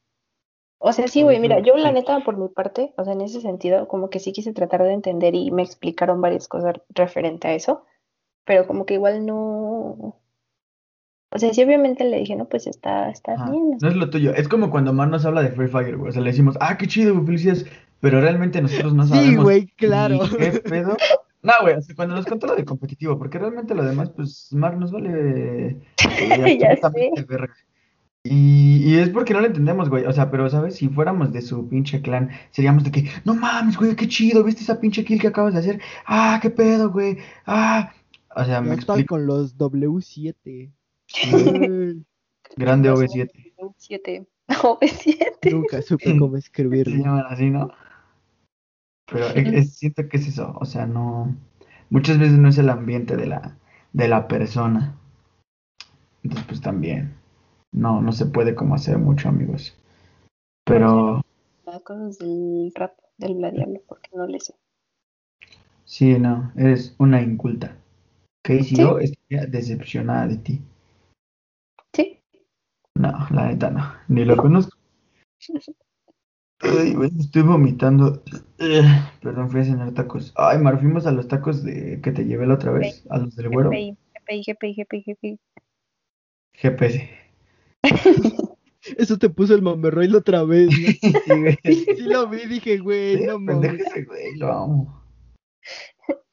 O sea, sí, güey, mira, yo la neta, por mi parte, o sea, en ese sentido, como que sí quise tratar de entender y me explicaron varias cosas referente a eso, pero como que igual no... O sea, sí, obviamente le dije, no, pues está, está Ajá, bien. No es lo tuyo. Es como cuando Mar nos habla de Free Fire, güey. O sea, le decimos, ah, qué chido, güey, felicidades. Pero realmente nosotros no Sí, sabemos güey, claro. qué pedo. No, güey, o sea, cuando nos contó lo de competitivo, porque realmente lo demás, pues, Mar nos vale eh, Ya sé. verga. Y, y es porque no lo entendemos, güey. O sea, pero, ¿sabes? Si fuéramos de su pinche clan, seríamos de que, no mames, güey, qué chido, ¿viste esa pinche kill que acabas de hacer? Ah, qué pedo, güey. Ah. O sea, me explico. con los W7. Ay, Grande OV7. V7. V7. Nunca supe cómo Se escribirlo. llaman así, ¿no? Pero es- es- siento que es eso, o sea, no, muchas veces no es el ambiente de la, de la persona. Entonces, pues también, no, no se puede como hacer mucho, amigos. Pero... Las cosas del rap, del gladiablo, porque no le sé. Sí, no, eres una inculta. Casey ¿Sí? yo estaría decepcionada de ti. ¿Sí? No, la neta no, ni lo conozco. Ay, güey, estoy vomitando. perdón, fui a cenar tacos. Ay, Mar, fuimos a los tacos de que te llevé la otra vez, a los del güero. GPI, GPI, GPI, GPI. GPS. Eso te puso el Mamberroy la otra vez, ¿no? Sí. Sí lo vi, dije, güey, Sí, no mames. güey, lo amo.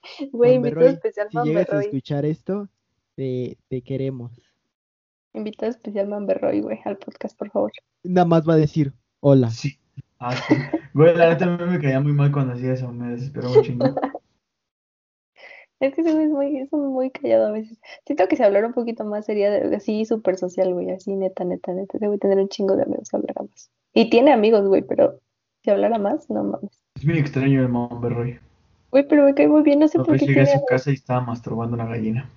Güey, invitado especial si llegas a escuchar esto, te, te queremos. Invitado especial Mamberroy, güey, al podcast, por favor. Nada más va a decir, hola. Sí. Ah, sí. Güey, la a mí me caía muy mal cuando hacía eso, me desesperó un chingo. Es que ese es muy, es muy callado a veces. Siento que si hablara un poquito más sería de- así súper social, güey, así neta, neta, neta. Debe tener un chingo de amigos si hablara más. Y tiene amigos, güey, pero si hablara más, no mames. Es muy extraño el Monberroy. Güey, pero me cae muy bien, no sé Una por qué llegué a su casa y estaba masturbando una gallina.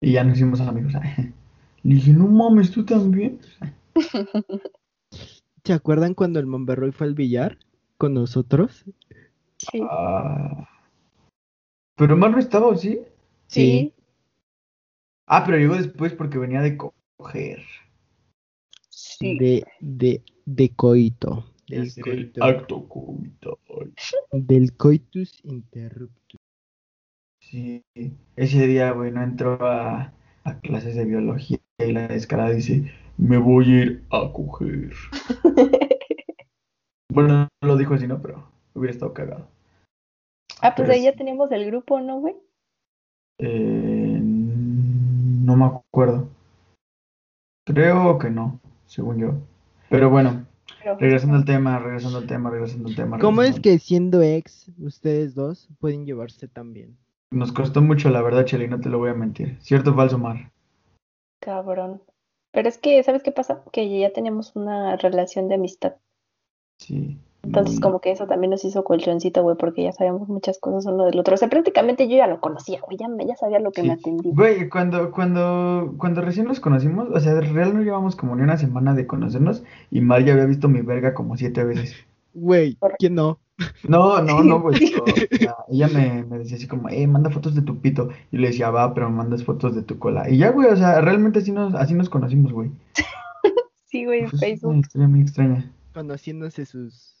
Y ya nos hicimos amigos. Le dije, no mames, tú también. ¿Se acuerdan cuando el Monberroy fue al billar con nosotros? Sí, Ah. Pero Mar no estaba, ¿o sí? sí, Ah, pero llegó después porque venía de coger. sí. De, de, de coito. Del coito. acto coital. Del coitus interruptus. Sí, ese día, güey, no entró a, a clases de biología y la descarada dice, me voy a ir a coger. Bueno, no lo dijo así, ¿no? Pero hubiera estado cagado. Ah, pues Pero ahí ya sí. teníamos el grupo, ¿no, güey? Eh, no me acuerdo. Creo que no, según yo. Pero bueno, Pero- regresando al tema, regresando al tema, regresando al tema. ¿Cómo es que siendo ex, ustedes dos pueden llevarse tan bien? Nos costó mucho, la verdad, Chely, no te lo voy a mentir. ¿Cierto o falso, Mar? Cabrón. Pero es que, ¿sabes qué pasa? Que ya teníamos una relación de amistad. Sí. Entonces, Mm, como que eso también nos hizo colchoncito, güey, porque ya sabíamos muchas cosas uno del otro. O sea, prácticamente yo ya lo conocía, güey, ya, me- ya sabía lo que Sí. me atendía. Güey, cuando, cuando, cuando recién nos conocimos, o sea, de real no llevamos como ni una semana de conocernos y Mar ya había visto mi verga como siete veces. Güey. ¿quién no? No, no, no, güey. pero, o sea, ella me, me decía así como, eh, manda fotos de tu pito. Y le decía, va, pero me mandas fotos de tu cola. Y ya, güey, o sea, realmente así nos, así nos conocimos, güey. Sí, güey, en Facebook. una historia muy extraña. Conociéndose sus,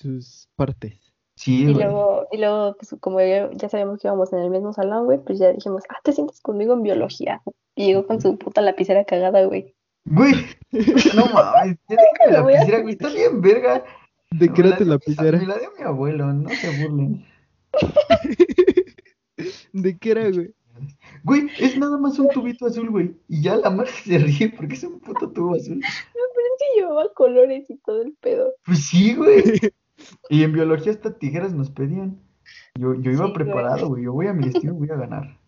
sus partes. Sí, Y güey. luego, y luego, pues como ya, ya sabíamos que íbamos en el mismo salón, güey, pues ya dijimos, ah, te sientes conmigo en biología. Y llegó con su puta lapicera cagada, güey. Güey, no mames, ya déjame la lapicera, güey, está bien verga. ¿De qué Me era la lapicera? Me la dio mi abuelo, no se burlen. ¿De qué era, güey? Güey, es nada más un tubito azul, güey. Y ya la madre se ríe porque es un puto tubo azul. No, pero es que llevaba colores y todo el pedo. Pues sí, güey. Y en biología hasta tijeras nos pedían. Yo, yo iba Sí, preparado, güey. Yo voy a mi destino, voy a ganar.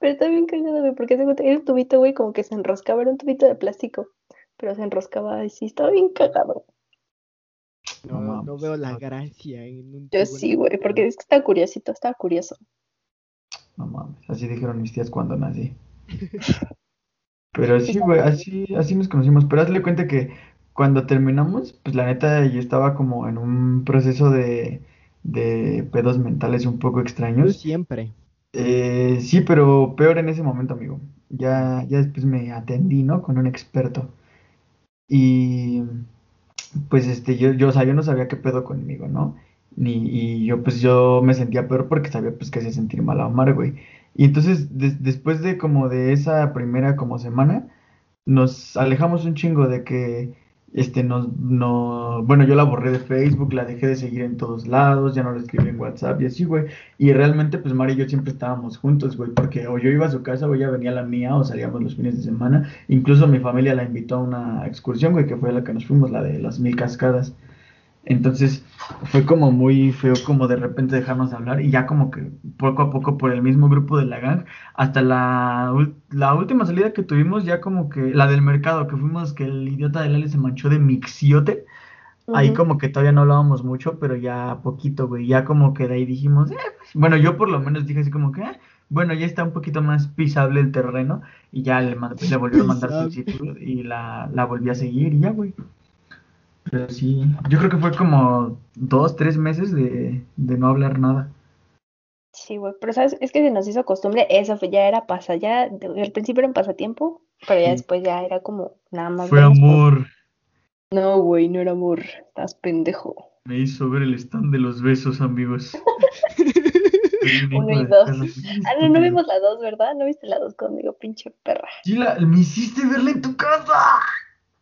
Pero está bien cagado, güey, porque era un tubito, güey, como que se enroscaba, era un tubito de plástico. Pero se enroscaba así, estaba bien cagado. No No, mames. no veo la gracia en un Yo sí, güey, porque es que estaba curiosito, estaba curioso. No mames, así dijeron mis tías cuando nací. Pero sí, güey, así, así nos conocimos. Pero hazle cuenta que cuando terminamos, pues la neta yo estaba como en un proceso de, de pedos mentales un poco Yo extraños. siempre. Eh, sí, pero peor en ese momento, amigo. Ya, ya después me atendí, ¿no? Con un experto. Y pues este, yo, yo, o sea, yo no sabía qué pedo conmigo, ¿no? Ni, y yo pues yo me sentía peor porque sabía pues que hacía sentir mal a Omar, güey. Y entonces des- después de como de esa primera como semana, nos alejamos un chingo de que este nos no, bueno, yo la borré de Facebook, la dejé de seguir en todos lados, ya no la escribí en WhatsApp y así, güey. Y realmente pues Mari y yo siempre estábamos juntos, güey, porque o yo iba a su casa o ella venía a la mía o salíamos los fines de semana. Incluso mi familia la invitó a una excursión, güey, que fue la que nos fuimos, la de las mil cascadas. Entonces fue como muy feo como de repente dejarnos de hablar y ya como que poco a poco por el mismo grupo de la gang hasta la, la última salida que tuvimos ya como que la del mercado que fuimos que el idiota de Lali se manchó de mixiote. Ahí como que todavía no hablábamos mucho pero ya poquito güey ya como que de ahí dijimos eh, pues, bueno yo por lo menos dije así como que "Ah, bueno, ya está un poquito más pisable el terreno y ya le, le volvió a mandar solicitud y la, la volví a seguir y ya, güey. Pero sí, yo creo que fue como dos, tres meses de, de no hablar nada. Sí, güey, pero sabes, es que se nos hizo costumbre, eso fue, ya era pasa, ya al principio era un pasatiempo, pero ya después ya era como nada más. Fue amor. No, güey, no era amor, estás pendejo. Me hizo ver el stand de los besos, amigos. Uno y dos. Ah, no, no vimos la dos, ¿verdad? No viste la dos conmigo, pinche perra. Sí, la, me hiciste verla en tu casa.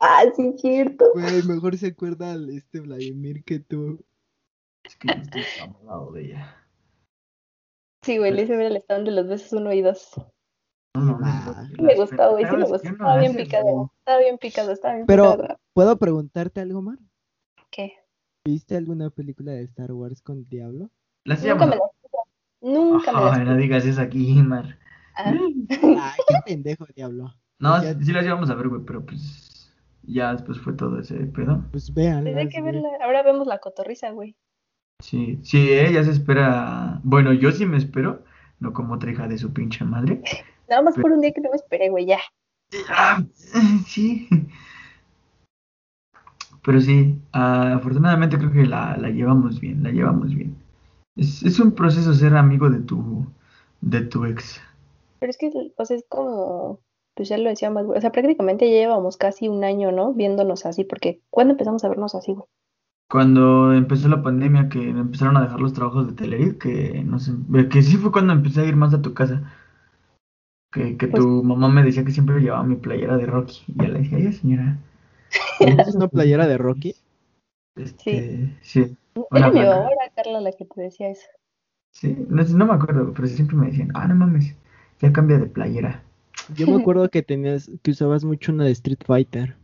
Ah, sí, es cierto. Güey, mejor se acuerda este Vladimir que tú. Es que yo estoy enamorado de ella. Sí, güey, le hice ver el stand de los besos uno y dos. No, no, me gustó, güey, sí me gustó. Estaba bien picado, estaba bien picado, estaba bien Pero, picado. ¿puedo preguntarte algo, Mar? ¿Qué? ¿Viste alguna película de Star Wars con Diablo? Las Nunca me las Nunca me las Ay, no digas eso aquí, Mar. Ah. Ay, qué pendejo, Diablo. No, Ya- sí las íbamos a ver, güey, pero pues ya después fue todo ese pedo. Pues vean. Hay que verla. Ahora vemos la cotorriza, güey. Sí, sí, ella se espera. Bueno, yo sí me espero, no como otra hija de su pinche madre. Nada más por un día que no me esperé, güey, ya. Ah, sí. Pero sí, ah, afortunadamente creo que la, la llevamos bien, la llevamos bien. Es, es un proceso ser amigo de tu, de tu ex. Pero es que, o sea, es como, pues ya lo decíamos, güey. O sea, prácticamente ya llevamos casi un año, ¿no? Viéndonos así, porque ¿cuándo empezamos a vernos así, güey? Cuando empezó la pandemia, que empezaron a dejar los trabajos de Telerid, que no sé, que sí fue cuando empecé a ir más a tu casa. Que, que Pues- tu mamá me decía que siempre llevaba mi playera de Rocky. Y ya le decía, ay, señora. ¿Es una playera de Rocky? Este, sí. Era mi mamá, Carla la que te decía eso. Sí, no, sé, no me acuerdo, pero siempre me decían, ah, no mames, ya cambia de playera. Yo me acuerdo que tenías, que usabas mucho una de Street Fighter.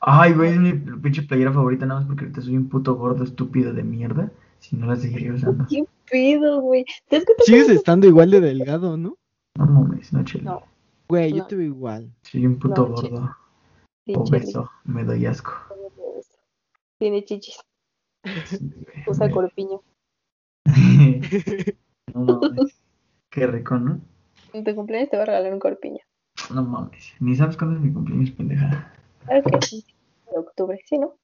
Ay, güey, es mi pinche playera favorita, nada más porque ahorita soy un puto gordo estúpido de mierda. Si no la seguiría usando. ¿Qué pedo, güey? ¿Te das cuenta Sigues estando igual de delgado, ¿no? No mames, no chile. No, Güey, yo No. te veo igual. Soy un puto No, gordo. sí, Obeso, me doy asco. Tiene chichis, Sí, usa corpiño. No mames. Qué rico, ¿no? En tu cumpleaños te voy a regalar un corpiño. No mames. Ni sabes cuándo es mi cumpleaños, pendeja. Claro que sí, de octubre, ¿sí, no?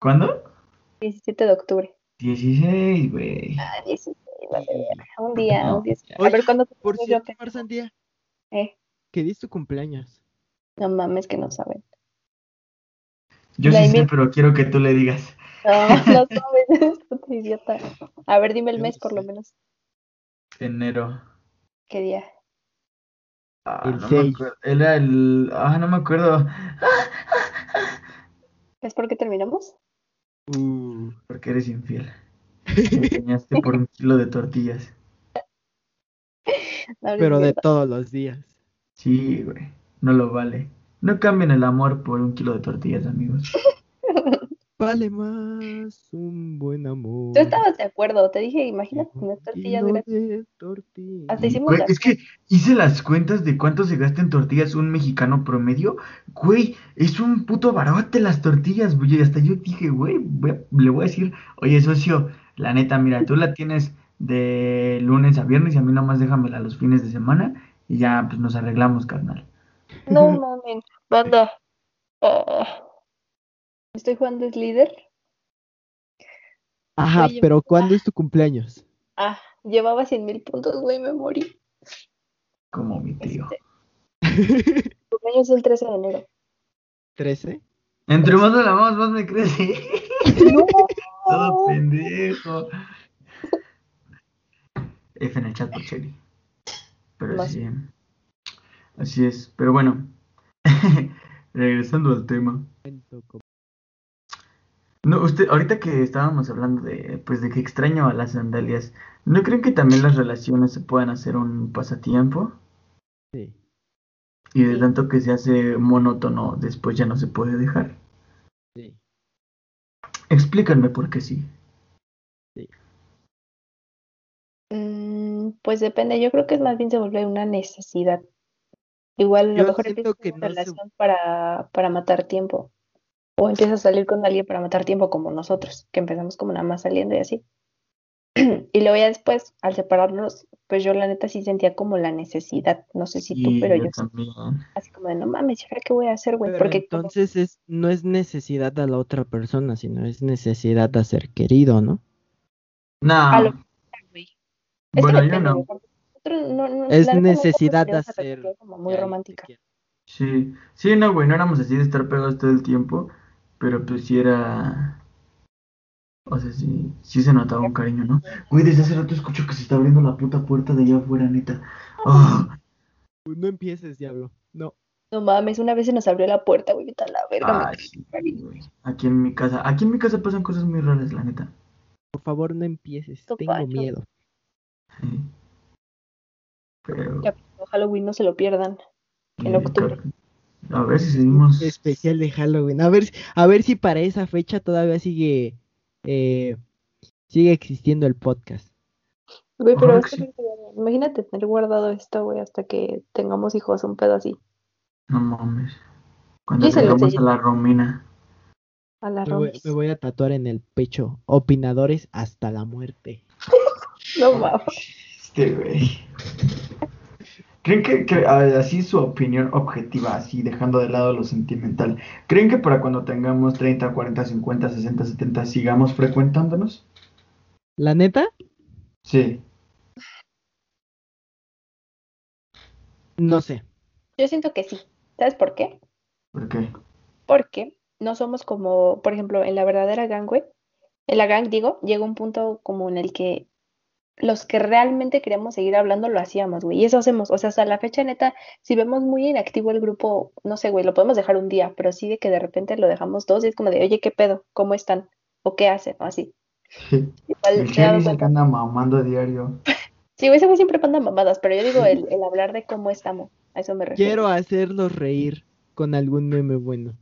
¿Cuándo? 17 de octubre. 16, güey. Ah, 16, vale, verga. Un día, No, un día. Oye, A ver, ¿cuándo te Por cierto, que- Mar Sandía, Eh, ¿qué diste tu cumpleaños? no mames que no saben. Yo sí sé, pero quiero que tú le digas. No, no sabes, puta idiota. A ver, dime el Yo mes por lo menos. Enero. ¿Qué día? Ah, El no me seis. acuerdo. Era el. Ah, no me acuerdo. ¿Es por qué terminamos? Uh, Porque eres infiel. Me engañaste por un kilo de tortillas. No, pero de todos los días. Sí, güey. No lo vale. No cambien el amor por un kilo de tortillas, amigos. Vale más un buen amor. Tú estabas de acuerdo, te dije, imagínate que unas un tortillas kilo gratis. de. Hasta hicimos Güey, es que hice las cuentas de cuánto se gasta en tortillas un mexicano promedio. Güey, es un puto barote las tortillas, güey. Y hasta yo dije, güey, voy a- le voy a decir, oye, socio, la neta, mira, tú la tienes de lunes a viernes y a mí nomás déjamela los fines de semana y ya, pues nos arreglamos, carnal. No mames, banda. Ah. Estoy jugando es líder. Ajá, Oye, pero ¿cuándo es tu cumpleaños? Ah, llevaba 100 mil puntos, güey, me morí. Como mi tío. Este, cumpleaños es el 13 de enero. ¿13? Entre más la vamos, más me crece. No, Todo pendejo. F en el chat por Cheli. Pero Más. sí. Así es. Pero bueno. Regresando al tema. No, usted, ahorita que estábamos hablando de, pues, de que extraño a las sandalias, ¿no creen que también las relaciones se puedan hacer un pasatiempo? Sí. Y de Sí. tanto que se hace monótono, después ya no se puede dejar. Sí. Explícanme por qué sí. Mm, pues depende, yo creo que es más bien se vuelve una necesidad. Igual a lo Yo mejor que una no se- relación para, para matar tiempo. O empiezas a salir con alguien para matar tiempo como nosotros, que empezamos como nada más saliendo y así. Y luego ya después, al separarnos, pues yo la neta sí sentía como la necesidad, no sé si tú, pero yo, también. así como de, no mames, ¿y ahora qué voy a hacer, güey? Porque como- entonces es, no es necesidad de la otra persona, sino es necesidad de ser querido, ¿no? No, A lo- bueno, yo no. Es necesidad de hacer como muy romántica. Sí, sí, no, güey, no éramos así de estar pegados todo el tiempo, pero pues sí era... O sea, sí, sí se notaba un cariño, ¿no? Güey, desde hace rato escucho que se está abriendo la puta puerta de allá afuera, neta. Ah, No empieces, diablo. No. No mames, una vez se nos abrió la puerta, güey, vete la verga. ay. Aquí en mi casa, aquí en mi casa pasan cosas muy raras, la neta. Por favor, no empieces. Tengo miedo. Sí. Pero... Ya, Halloween no se lo pierdan. en octubre. A ver si seguimos... Especial de Halloween. A ver, a ver si para esa fecha todavía sigue eh, sigue existiendo el podcast. Güey, pero es que que imagínate tener guardado esto, güey, hasta que tengamos hijos, un pedo así. No mames. Cuando Sí, tengamos a la Romina. A la Me voy, Romis. me voy a tatuar en el pecho. Opinadores hasta la muerte. No mames. Este güey. ¿Creen que, así su opinión objetiva, así dejando de lado lo sentimental, ¿creen que para cuando tengamos 30, 40, 50, 60, 70 sigamos frecuentándonos? ¿La neta? Sí. No sé. Yo siento que sí. ¿Sabes por qué? ¿Por qué? Porque no somos como, por ejemplo, en la verdadera gang, güey. En la gang, digo, llega un punto como en el que los que realmente queríamos seguir hablando lo hacíamos, güey. Y eso hacemos. O sea, hasta la fecha, neta, si vemos muy inactivo el grupo, no sé, güey, lo podemos dejar un día, pero sí de que de repente lo dejamos dos y es como de, oye, ¿qué pedo? ¿Cómo están? ¿O qué hacen? O así. Igual El dice cuenta. que anda mamando a diario. Sí, güey, ese güey siempre manda mamadas, pero yo digo el, el hablar de cómo estamos. A eso me refiero. Quiero hacerlos reír con algún meme bueno.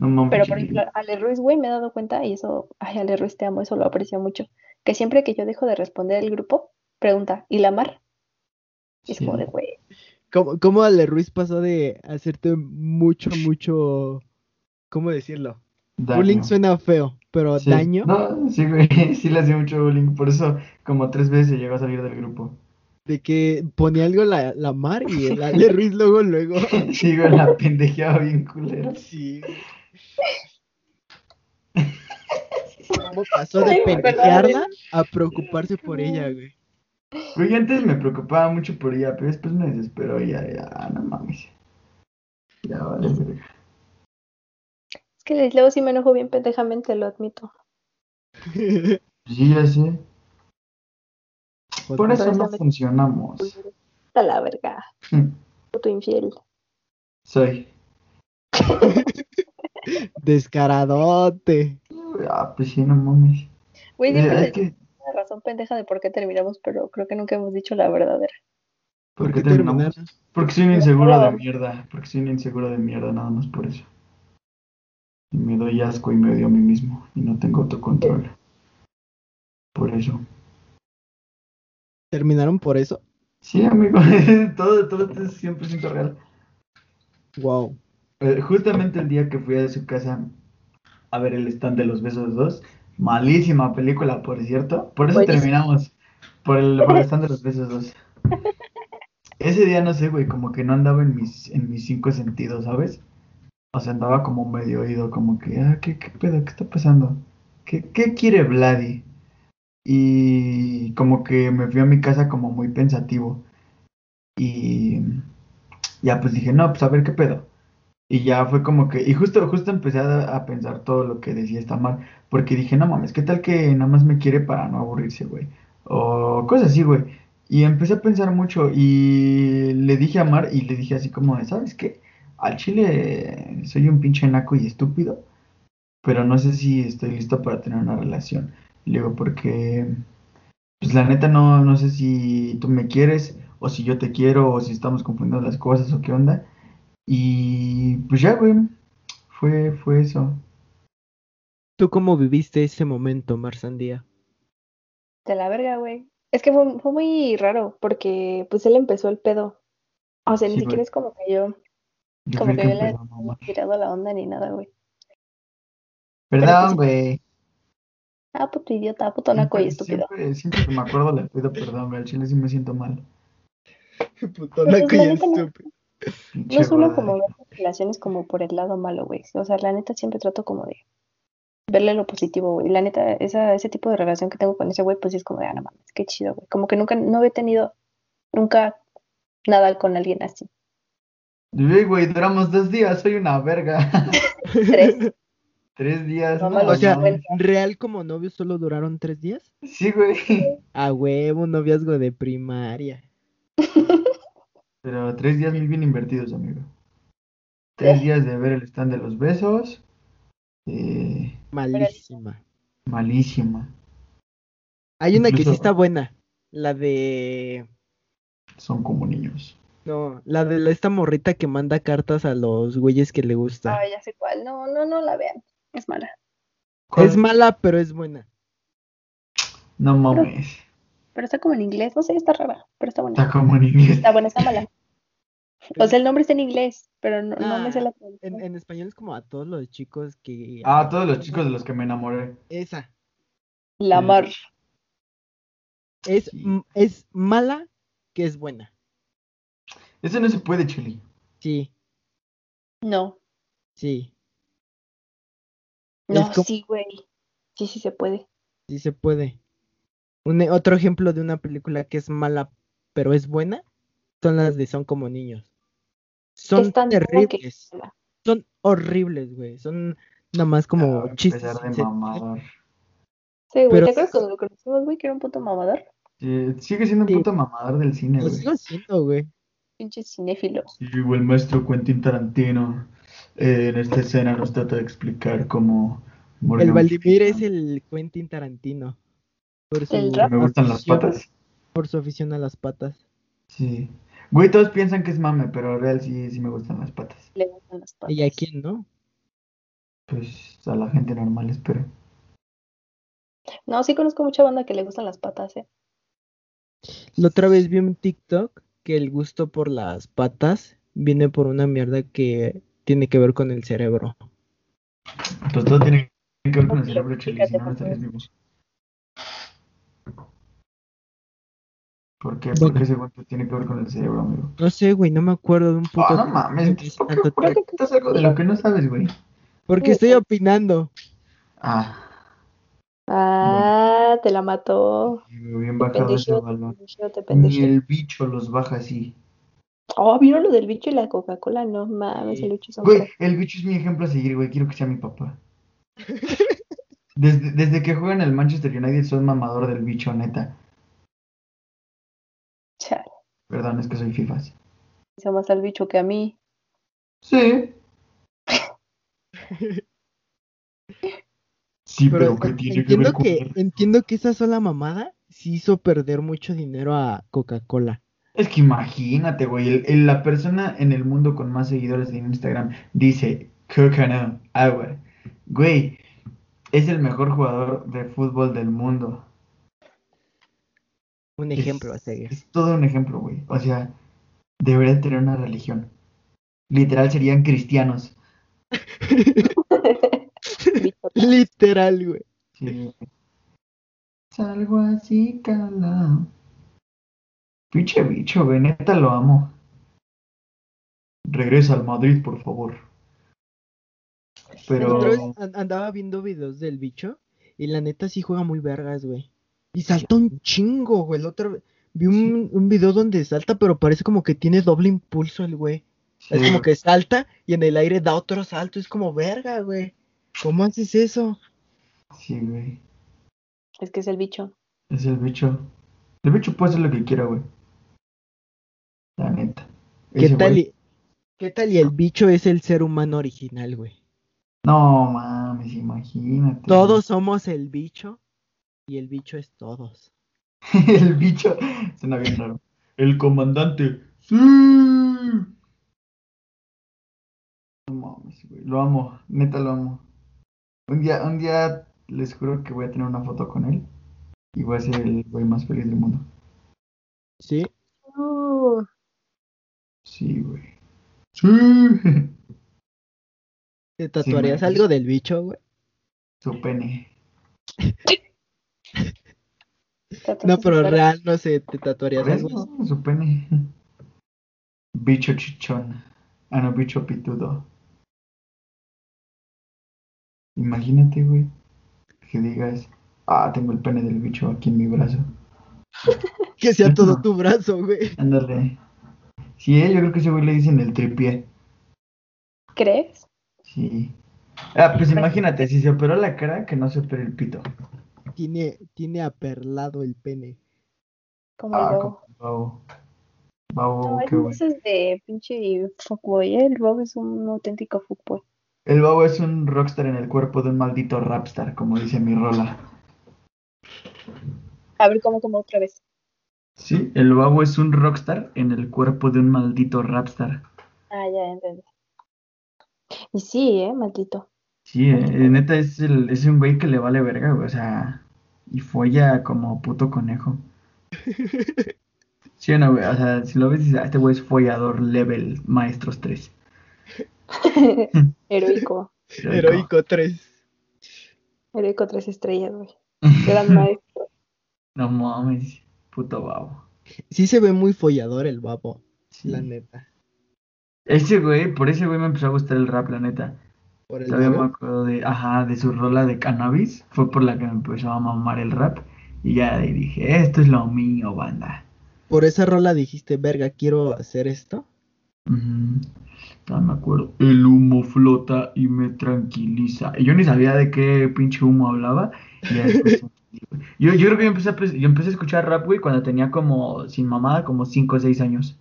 No mames. Pero, por ejemplo, Ale Ruiz, güey, me he dado cuenta, y eso, ay, Ale Ruiz, te amo, eso lo aprecio mucho, que siempre que yo dejo de responder el grupo, pregunta, ¿y la mar? Y es como de, güey, ¿Cómo, cómo Ale Ruiz pasó de hacerte mucho, mucho... ¿Cómo decirlo? Daño. Bullying suena feo, pero Sí. daño No, sí, güey, sí le hacía mucho bullying. Por eso, como tres veces llegó a salir del grupo. de que ponía algo la, la mar y el Ale Ruiz luego, luego. Sí, güey, la pendejeaba bien culero. Sí. ¿Cómo pasó de pendejearla a preocuparse por ella, güey? Güey, antes me preocupaba mucho por ella, pero después me desesperó y ya, ya, no mames. Ya vale, verga. es que luego sí me enojo bien pendejamente, lo admito. Sí, ya sé. Por eso no funcionamos. A la verga, puto infiel. Soy. Descaradote. Ah, pues sí, no mames. Güey, Eh, que, digo una razón pendeja de por qué terminamos, pero creo que nunca hemos dicho la verdadera. ¿por ¿Por qué qué terminamos? Porque soy un inseguro de mierda. Porque soy un inseguro de mierda, nada más por eso. Y me doy asco y me odio a mí mismo. Y no tengo autocontrol. Por eso. ¿Terminaron por eso? Sí, amigo. todo, todo es 100% real. Wow. Eh, justamente el día que fui a su casa a ver el stand de los besos 2, malísima película, por cierto. Por eso terminamos. Por el, por el stand de los besos 2. Ese día no sé, güey, como que no andaba en mis, en mis cinco sentidos, ¿sabes? O sea, andaba como medio oído, como que, ah, ¿qué, qué pedo? ¿Qué está pasando? ¿Qué, qué quiere Vladi? Y como que me fui a mi casa como muy pensativo. Y ya pues dije, no, pues a ver qué pedo. Y ya fue como que, y justo, justo empecé a, pensar todo lo que decía esta mal, porque dije, no mames, ¿qué tal que nada más me quiere para no aburrirse, güey? O cosas así, güey. Y empecé a pensar mucho y le dije a Mar y le dije así como, ¿sabes qué? Al chile soy un pinche naco y estúpido, pero no sé si estoy listo para tener una relación. Y le digo, porque, pues la neta no, no sé si tú me quieres o si yo te quiero o si estamos confundiendo las cosas o qué onda. Y pues ya, güey, fue, fue eso. ¿Tú cómo viviste ese momento, Marsandía? De la verga, güey. Es que fue, fue muy raro, porque pues él empezó el pedo. O sea, ni siquiera es como que yo, Yo como que yo le he tirado la onda ni nada, güey. Perdón, sí. güey. Ah, puto idiota, puto naco y estúpido. Siempre, siempre que me acuerdo le pido perdón, güey. Al chile sí me siento mal. Puto naco y no- estúpido. No suelo gorda. como ver las relaciones como por el lado malo, güey. O sea, la neta siempre trato como de verle lo positivo, güey. La neta, esa, ese tipo de relación que tengo con ese güey, pues sí es como de, ah, no mames, qué chido, güey. Como que nunca, no he tenido nunca nada con alguien así. Güey, güey, duramos dos días, soy una verga. Tres. Tres días. No, no, malo, O sea, no. real como novios solo duraron tres días. Sí, güey. A huevo, un noviazgo de primaria. Pero tres días muy bien invertidos, amigo. Tres días de ver el stand de los besos. Eh, Malísima. malísima. Hay una que sí está buena. La de. Son como niños. No, la de la- esta morrita que manda cartas a los güeyes que le gusta. Ah, ya sé cuál. No, no, no la vean. Es mala. Es mala, pero es buena. No mames. Pero está como en inglés. No sé, está rara, pero está buena. Está como en inglés. Está buena, está mala. O sea, el nombre está en inglés, pero no, no me sé la Ah, traducción. En, en español es como a todos los chicos que. Ah, todos los chicos de los que me enamoré. Esa. La mar. Es, Sí. es mala que es buena. Eso no se puede, Chili. Sí, No, sí. no, como- sí, güey. Sí, sí se puede. Sí se puede. Un, e- otro ejemplo de una película que es mala pero es buena son las de Son como niños. Son terribles. Son horribles, güey. Son nada más como Ah, chistes. Sí, güey, Pero- ¿te acuerdas cuando lo conocimos, güey, que era un puto mamador? Sí, sigue siendo un puto mamador del cine, Lo güey. sigo haciendo, güey. Pinche cinéfilo. Sí, el maestro Quentin Tarantino eh, en esta escena nos trata de explicar cómo Morgan El Valdimir es el Quentin Tarantino. Por su El rap. Me gustan las afición- patas. Por su afición a las patas. Sí. Güey, todos piensan que es mame, pero real sí, sí me gustan las patas. Le gustan las patas. ¿Y a quién no? Pues a la gente normal, espero. No, sí conozco mucha banda que le gustan las patas, eh. La otra vez vi un TikTok que el gusto por las patas viene por una mierda que tiene que ver con el cerebro. Pues todo tiene que ver con el cerebro, Cheli, si no, no estarías vivo. ¿Por qué? ¿Por Bueno. qué según tú tiene que ver con el cerebro, amigo? No sé, güey, no me acuerdo de un puto. Ah, no TikTok mames, ¿por qué, tanto por qué quitas algo de lo que no sabes, güey? Porque estoy opinando. Ah, Ah, te la mató. bien Te bajado ese te balón. te Ni el bicho los baja así. Oh, ¿vieron lo del bicho y la Coca-Cola? No mames, el bicho es un Güey, el bicho es mi ejemplo a seguir, güey. Quiero que sea mi papá. Desde, desde que juega en el Manchester United soy mamador del bicho, neta. Perdón, es que soy FIFAs. hizo más al bicho que a mí. Sí. Sí, pero, Pero ¿qué tiene que entiendo ver con que, entiendo que esa sola mamada sí hizo perder mucho dinero a Coca-Cola. Es que imagínate, güey, el- el- la persona en el mundo con más seguidores en Instagram dice, Coca no, agua. Güey, es el mejor jugador de fútbol del mundo. Un Es- ejemplo a seguir. Es todo un ejemplo, güey. O sea, debería tener una religión. Literal serían cristianos. Literal, güey. Sí. Salgo así, calado. Pinche bicho, güey, neta lo amo. Regresa al Madrid, por favor. Pero. Andaba viendo videos del bicho y la neta sí juega muy vergas, güey. Y salta un chingo, güey. La otra vez vi un, un video donde salta, pero parece como que tiene doble impulso el güey. sí, Es como que salta y en el aire da otro salto. Es como verga, güey. ¿Cómo haces eso? Sí, güey. Es que es el bicho. Es el bicho. El bicho puede hacer lo que quiera, güey. La neta. ¿Qué Ese tal, güey- y, ¿Qué tal y el bicho es el ser humano original, güey? No mames, imagínate. Todos somos el bicho y el bicho es todos. El bicho. Suena bien raro. El comandante. Sí. No mames, güey. Lo amo. Neta lo amo. Un día, un día les juro que voy a tener una foto con él. Y voy a ser el güey más feliz del mundo. ¿Sí? Uh, Sí, güey. Sí. ¿Te tatuarías algo del bicho, güey? Su pene. No, pero real, no sé, te tatuarías algo. Su pene. Bicho chichón. Ah, no, bicho pitudo. Imagínate, güey, que digas, ah, tengo el pene del bicho aquí en mi brazo. que sea todo tu brazo, güey. Ándale. Sí, yo creo que ese güey le dicen el tripié. ¿Crees? Sí. Ah, pues imagínate, si se operó la cara, que no se opere el pito. Tiene, tiene aperlado el pene. Como el ah, babo. Babo, no, qué es de pinche fuckboy, ¿eh? El babo es un auténtico fuckboy. El babo es un rockstar en el cuerpo de un maldito rapstar, como dice mi rola. A ver, ¿cómo, cómo otra vez? Sí, el babo es un rockstar en el cuerpo de un maldito rapstar. Ah, ya entendí. Y sí, eh, maldito. Sí, eh, neta es, el, es un güey que le vale verga, o sea, y folla como puto conejo. Sí, no, güey, o sea, si lo ves, dices, ah, este güey es follador level maestros 3. Heroico. Heroico 3. Heroico 3 estrellas, güey. Gran maestro. No mames, puto babo. Sí se ve muy follador el babo, la neta. Ese güey, por ese güey me empezó a gustar el rap, la neta. ¿Por el Todavía me acuerdo de, ajá, de su rola de cannabis. Fue por la que me empezó a mamar el rap. Y ya dije, esto es lo mío, banda. Por esa rola dijiste, verga, quiero hacer esto. No me acuerdo. El humo flota y me tranquiliza. Y yo ni sabía de qué pinche humo hablaba. yo, yo creo que yo empecé, a, yo empecé a escuchar rap, güey, cuando tenía como, sin mamada, como 5 o 6 años.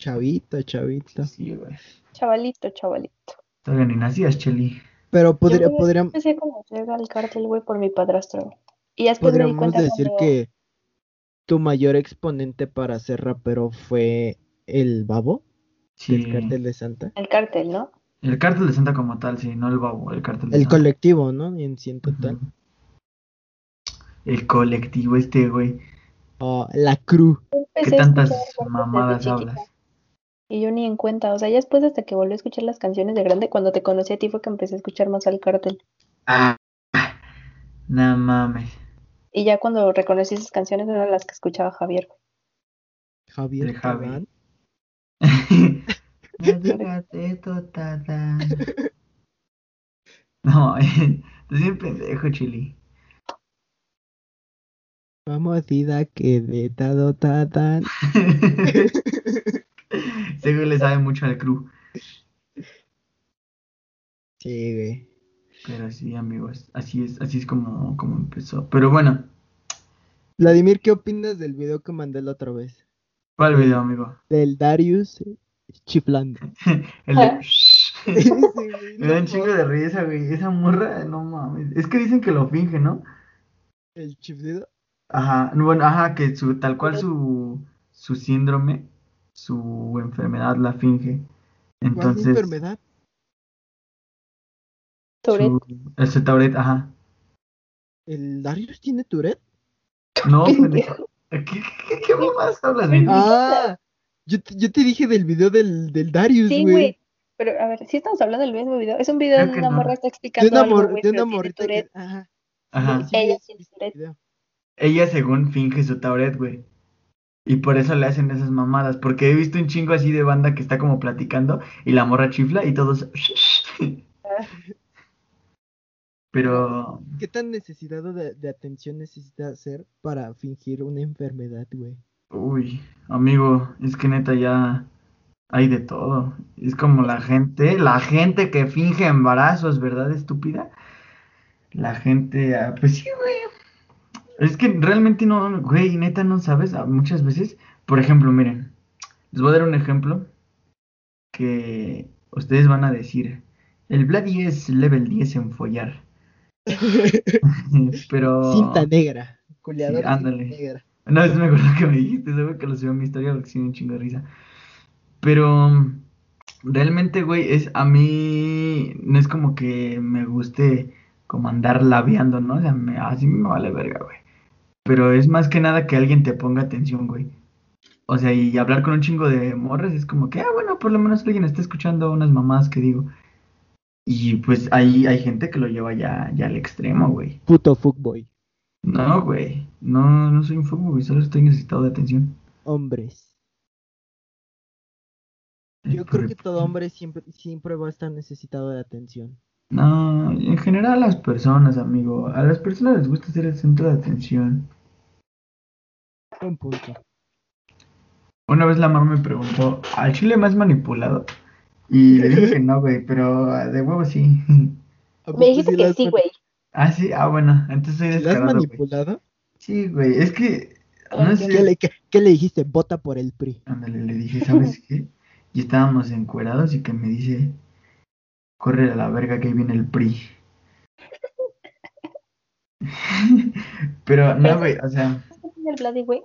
Chavito, chavito. Sí, güey. Chavalito, chavalito. Todavía ni nacías, Cheli. Pero podría, podríamos... Empecé como al cártel, güey, por mi padrastro. Y después Podríamos decir que tu mayor exponente para ser rapero fue el babo. Sí. El cártel de Santa. El cártel, ¿no? El cártel de Santa como tal, sí, no el babo, el cártel El colectivo, ¿no? En sí total. El colectivo este, güey. Oh, la crew. ¿Qué tantas mamadas hablas? Y yo ni en cuenta, o sea, ya después hasta que volví a escuchar las canciones de grande, cuando te conocí a ti fue que empecé a escuchar más al cártel. Ah, no mames. Y ya cuando reconocí esas canciones eran las que escuchaba Javier. Javier Javier. no, estoy bien pendejo, Chili. Vamos, Dida, que de tado Seguro le sabe mucho al crew. Sí, güey. Pero sí, amigos, así es, así es como, como empezó. Pero bueno. Vladimir, ¿qué opinas del video que mandé la otra vez? ¿Cuál video, amigo? Del Darius chiflando. El de... Me da un chingo de risa, güey. Esa morra, no mames. Es que dicen que lo finge, ¿no? ¿El chiflido? Ajá, bueno, ajá, que su, tal cual su, su síndrome, su enfermedad la finge. Entonces, ¿Cuál enfermedad? Tourette. Ese Tourette, ajá. ¿El Darius tiene Tourette? No, pendejo. ¿Qué, qué, qué, más hablas? Ah, yo te, yo te dije del video del, del Darius, güey. Sí, güey. Pero, a ver, si estamos hablando del mismo video. Es un video donde una morra está explicando de una, algo, de una morrita que... Ajá. Ajá. ella tiene Tourette. Ella según finge su Tourette, güey. Y por eso le hacen esas mamadas. Porque he visto un chingo así de banda que está como platicando y la morra chifla y todos... Pero. ¿Qué tan necesitado de, atención necesita hacer para fingir una enfermedad, güey? Uy, amigo, es que neta ya hay de todo. Es como la gente, la gente que finge embarazos, ¿verdad, estúpida? La gente, ah, pues sí, güey. Es que realmente no, güey, neta no sabes, ah, muchas veces. Por ejemplo, miren, les voy a dar un ejemplo que ustedes van a decir. El Bloody es level 10 en follar. Pero. Cinta negra. Culeador ándale. negra. No, es me acuerdo que me dijiste, que lo subió en mi historia porque sí me un chingo de risa. Pero realmente, güey, es a mí no es como que me guste como andar labiando, ¿no? O sea, me, así me vale verga, güey. Pero es más que nada que alguien te ponga atención, güey. O sea, y hablar con un chingo de morras es como que, ah, bueno, por lo menos alguien está escuchando unas mamás que digo. Y pues ahí hay gente que lo lleva ya, ya al extremo, güey. Puto fuckboy. No, güey. No, no soy un fuckboy, solo estoy necesitado de atención. Hombres. Yo creo que todo hombre siempre, siempre va a estar necesitado de atención. No, en general a las personas, amigo. A las personas les gusta ser el centro de atención. Un punto. Una vez la mamá me preguntó, ¿al chile más manipulado? Y le dije que no, güey, pero de huevo sí. Me dijiste que sí, güey. Ah, sí, ah, bueno, entonces soy descarado. ¿Has manipulado? Sí, güey, es que. No sé. ¿Qué, le, qué, le dijiste? Vota por el PRI. Ándale, le dije, ¿sabes qué? Y estábamos encuerados y que me dice, corre a la verga que ahí viene el PRI. pero no, güey, o sea. El Vladi, güey,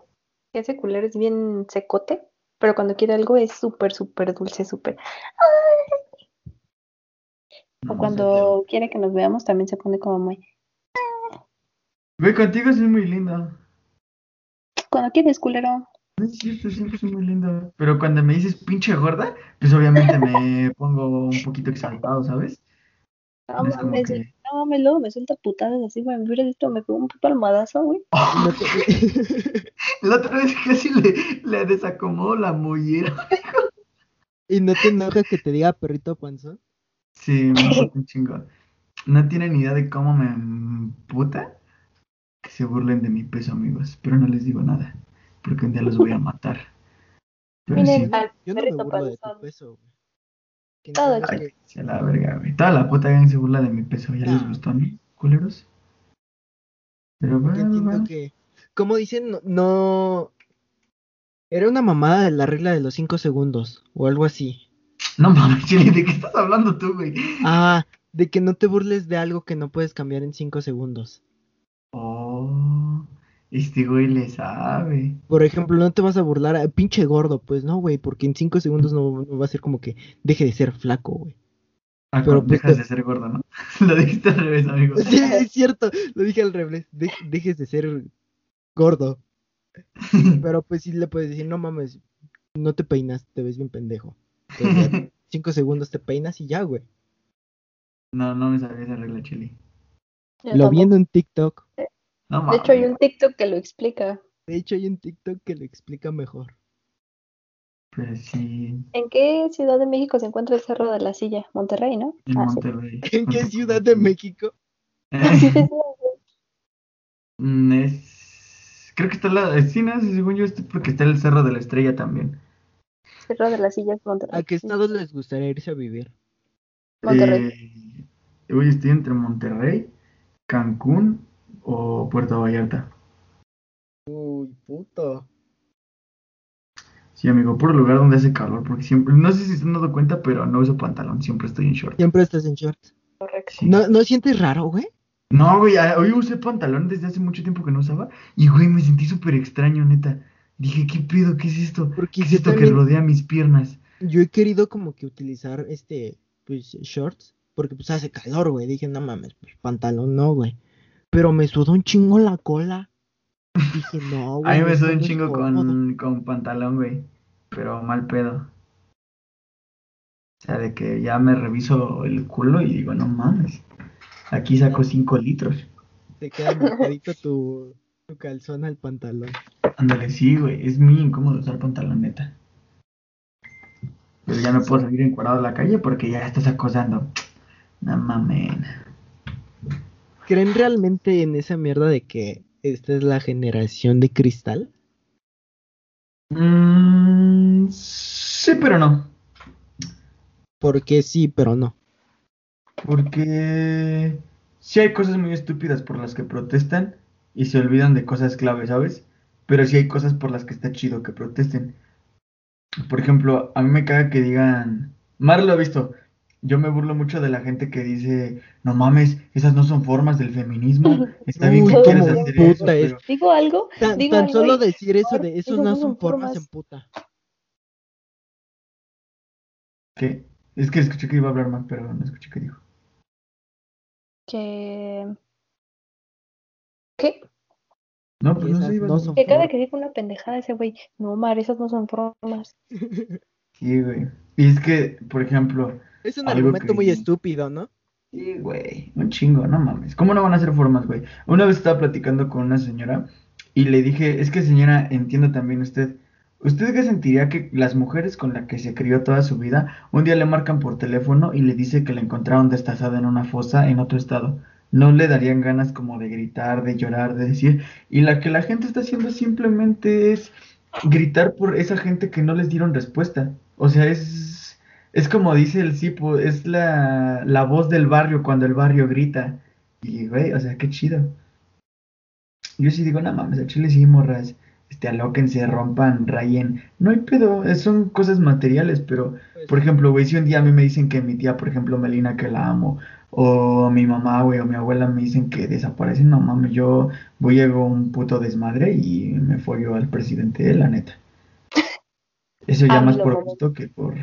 ese culero es bien secote, pero cuando quiere algo es súper, súper dulce, súper. O cuando quiere que nos veamos también se pone como muy... Ve, contigo es muy lindo. Cuando quieres, culero. Es cierto, siempre soy muy lindo. Pero cuando me dices pinche gorda, pues obviamente me pongo un poquito exaltado, ¿sabes? No mames, no mames, luego me suelta putadas así, güey. Me hubiera visto, me pegó un puto almohadazo, güey. la otra vez casi le, le desacomodo la mollera. ¿Y no te enoja que te diga perrito panzón? Sí, me un chingo. No tienen idea de cómo me puta que se burlen de mi peso, amigos. Pero no les digo nada, porque un día los voy a matar. Pero sí. Yo no me burlo de tu peso, güey. Todo la verga, güey. Toda la puta gang se burla de mi peso. ¿Ya les gustó, no? ¿Culeros? Pero bueno, entiendo que, como dicen, no, no, Era una mamada de la regla de los 5 segundos, o algo así. No mames, Chile, ¿de qué estás hablando tú, güey? Ah, de que no te burles de algo que no puedes cambiar en cinco segundos. Oh, este güey le sabe. Por ejemplo, no te vas a burlar a pinche gordo, pues no, güey, porque en cinco segundos no, va a ser como que deje de ser flaco, güey. Ah, pero pues, dejas de ser gordo, ¿no? lo dijiste al revés, amigo. Sí, es cierto, lo dije al revés. dejes de ser gordo. pero pues sí le puedes decir, no mames, no te peinas, te ves bien pendejo. cinco segundos te peinas y ya, güey. No, no me sabía esa regla, Chili. lo viendo en TikTok. De hecho, hay un TikTok que lo explica. De hecho, hay un TikTok que lo explica mejor. Pues sí. ¿En qué ciudad de México se encuentra el Cerro de la Silla? Monterrey, ¿no? En ah, Monterrey. ¿En qué ciudad de México? Mm, es... Creo que está la... Sí, no, según yo, es porque está el Cerro de la Estrella también. Cerro de las Sillas, Monterrey. ¿A qué estados les gustaría irse a vivir? Monterrey. Eh, hoy estoy entre Monterrey, Cancún o Puerto Vallarta. Uy, puto. Sí, amigo, por el lugar donde hace calor, porque siempre, no sé si se han dado cuenta, pero no uso pantalón, siempre estoy en short. Siempre estás en short. Correcto. ¿No, ¿No sientes raro, güey? No, güey, hoy usé pantalón desde hace mucho tiempo que no usaba y, güey, me sentí súper extraño, neta. Dije, ¿qué pedo? ¿Qué es esto? Porque ¿Qué es esto que rodea mis piernas? Yo he querido como que utilizar este, pues, shorts, porque pues hace calor, güey. Dije, no mames, pues, pantalón no, güey. Pero me sudó un chingo la cola. Dije, no, güey. A mí me sudó un chingo con, con pantalón, güey. Pero mal pedo. O sea, de que ya me reviso el culo y digo, no mames. Aquí saco 5 litros. Te queda marcadito tu, tu calzón al pantalón. Ándale, sí, güey. Es muy incómodo usar pantaloneta. Pero ya no puedo salir encuadrado a la calle porque ya estás acosando. No mames. ¿Creen realmente en esa mierda de que esta es la generación de cristal? Mm, sí, pero no. Porque sí, pero no. Porque sí hay cosas muy estúpidas por las que protestan y se olvidan de cosas clave, ¿sabes? Pero sí hay cosas por las que está chido que protesten. Por ejemplo, a mí me caga que digan, Mar lo ha visto, yo me burlo mucho de la gente que dice, no mames, esas no son formas del feminismo. Está bien que quieras hacer eso. Digo algo. Tan, digo solo decir eso de esos no son formas en puta. ¿Qué? Es que escuché que iba a hablar más, pero no escuché qué dijo. Que. ¿Qué? No, pues no sé, no Que cada que dijo una pendejada ese güey, no, Mar, esas no son formas. Sí, güey. Y es que, por ejemplo. Es un argumento muy estúpido, ¿no? Sí, güey, un chingo, no mames. ¿Cómo no van a hacer formas, güey? Una vez estaba platicando con una señora y le dije, es que señora, entiendo también usted, ¿usted qué sentiría que las mujeres con las que se crió toda su vida, un día le marcan por teléfono y le dice que la encontraron destazada en una fosa en otro estado? No le darían ganas como de gritar, de llorar, de decir, y la que la gente está haciendo simplemente es gritar por esa gente que no les dieron respuesta. O sea, es es como dice el Cipo, es la, la voz del barrio cuando el barrio grita. Y, güey, o sea, qué chido. Yo sí digo, no mames, a Chile sí, morras. Este, alóquense, rompan, rayen. No hay pedo, son cosas materiales, pero, pues por ejemplo, güey, si un día a mí me dicen que mi tía, por ejemplo, Melina, que la amo, o mi mamá, güey, o mi abuela me dicen que desaparecen, no mames, yo voy a un puto desmadre y me follo al presidente, la neta. Eso ya más por gusto que por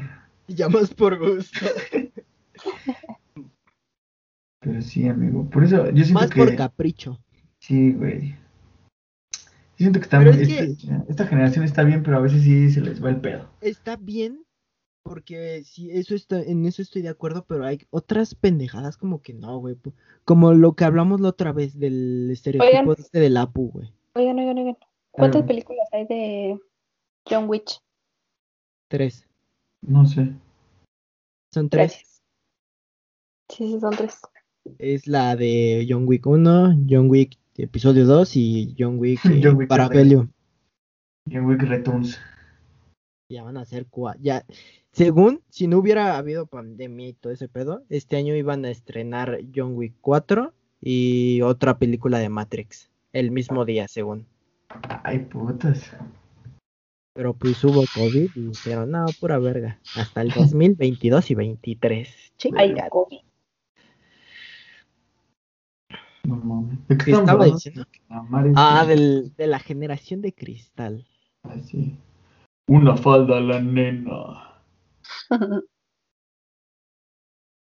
ya más por gusto. Pero sí, amigo. Por eso yo siento más por capricho. Sí, güey. Yo siento que, está este, esta generación está bien, pero a veces sí se les va el pedo. Está bien, porque sí, eso está, en eso estoy de acuerdo, pero hay otras pendejadas como que no, güey. Como lo que hablamos la otra vez del estereotipo este del Apu, güey. Oigan, oigan, oigan. ¿Cuántas películas hay de John Witch? Tres. No sé. Son tres. Sí, sí, son tres. Es la de John Wick 1, John Wick episodio 2 y John Wick, eh, John Wick John Wick Returns. Ya van a ser cuatro. Ya, según, si no hubiera habido pandemia y todo ese pedo, este año iban a estrenar John Wick 4 y otra película de Matrix. El mismo día, según. Ay, putas. Pero pues hubo COVID y dijeron, no, pura verga. Hasta el 2022 y 23. Ay, COVID. No ¿Qué estaba diciendo? Ah, del, de la generación de cristal. Así. Una falda a la nena.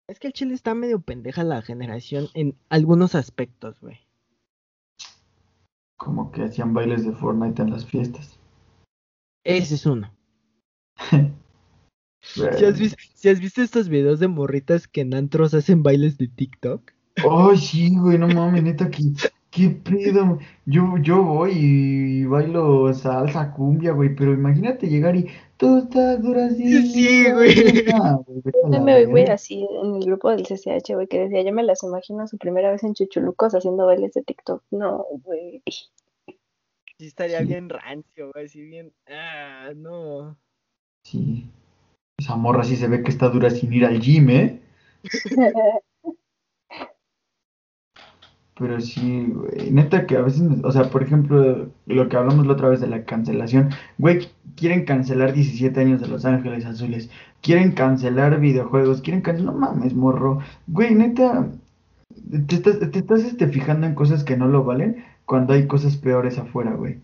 es que el chile está medio pendeja la generación en algunos aspectos, güey. Como que hacían bailes de Fortnite en las fiestas. Ese es uno. ¿Si, has visto, estos videos de morritas que en antros hacen bailes de TikTok? Ay, sí, güey, no mames, neta, qué, qué pedo. Yo, yo voy y bailo salsa, cumbia, güey, pero imagínate llegar y tú estás dura así. Sí, güey. me güey, así en el grupo del CCH, güey, que decía, yo me las imagino su primera vez en Chuchulucos haciendo bailes de TikTok. No, güey. Sí estaría bien rancio, güey, así bien... Ah, no. Sí. Esa morra sí se ve que está dura sin ir al gym, ¿eh? Pero sí, güey. Neta que a veces, o sea, por ejemplo, lo que hablamos la otra vez de la cancelación. Güey, quieren cancelar 17 años de Los Ángeles Azules. Quieren cancelar videojuegos. Quieren cancelar... No mames, morro. Güey, neta, te estás, te estás este, fijando en cosas que no lo valen cuando hay cosas peores afuera, güey.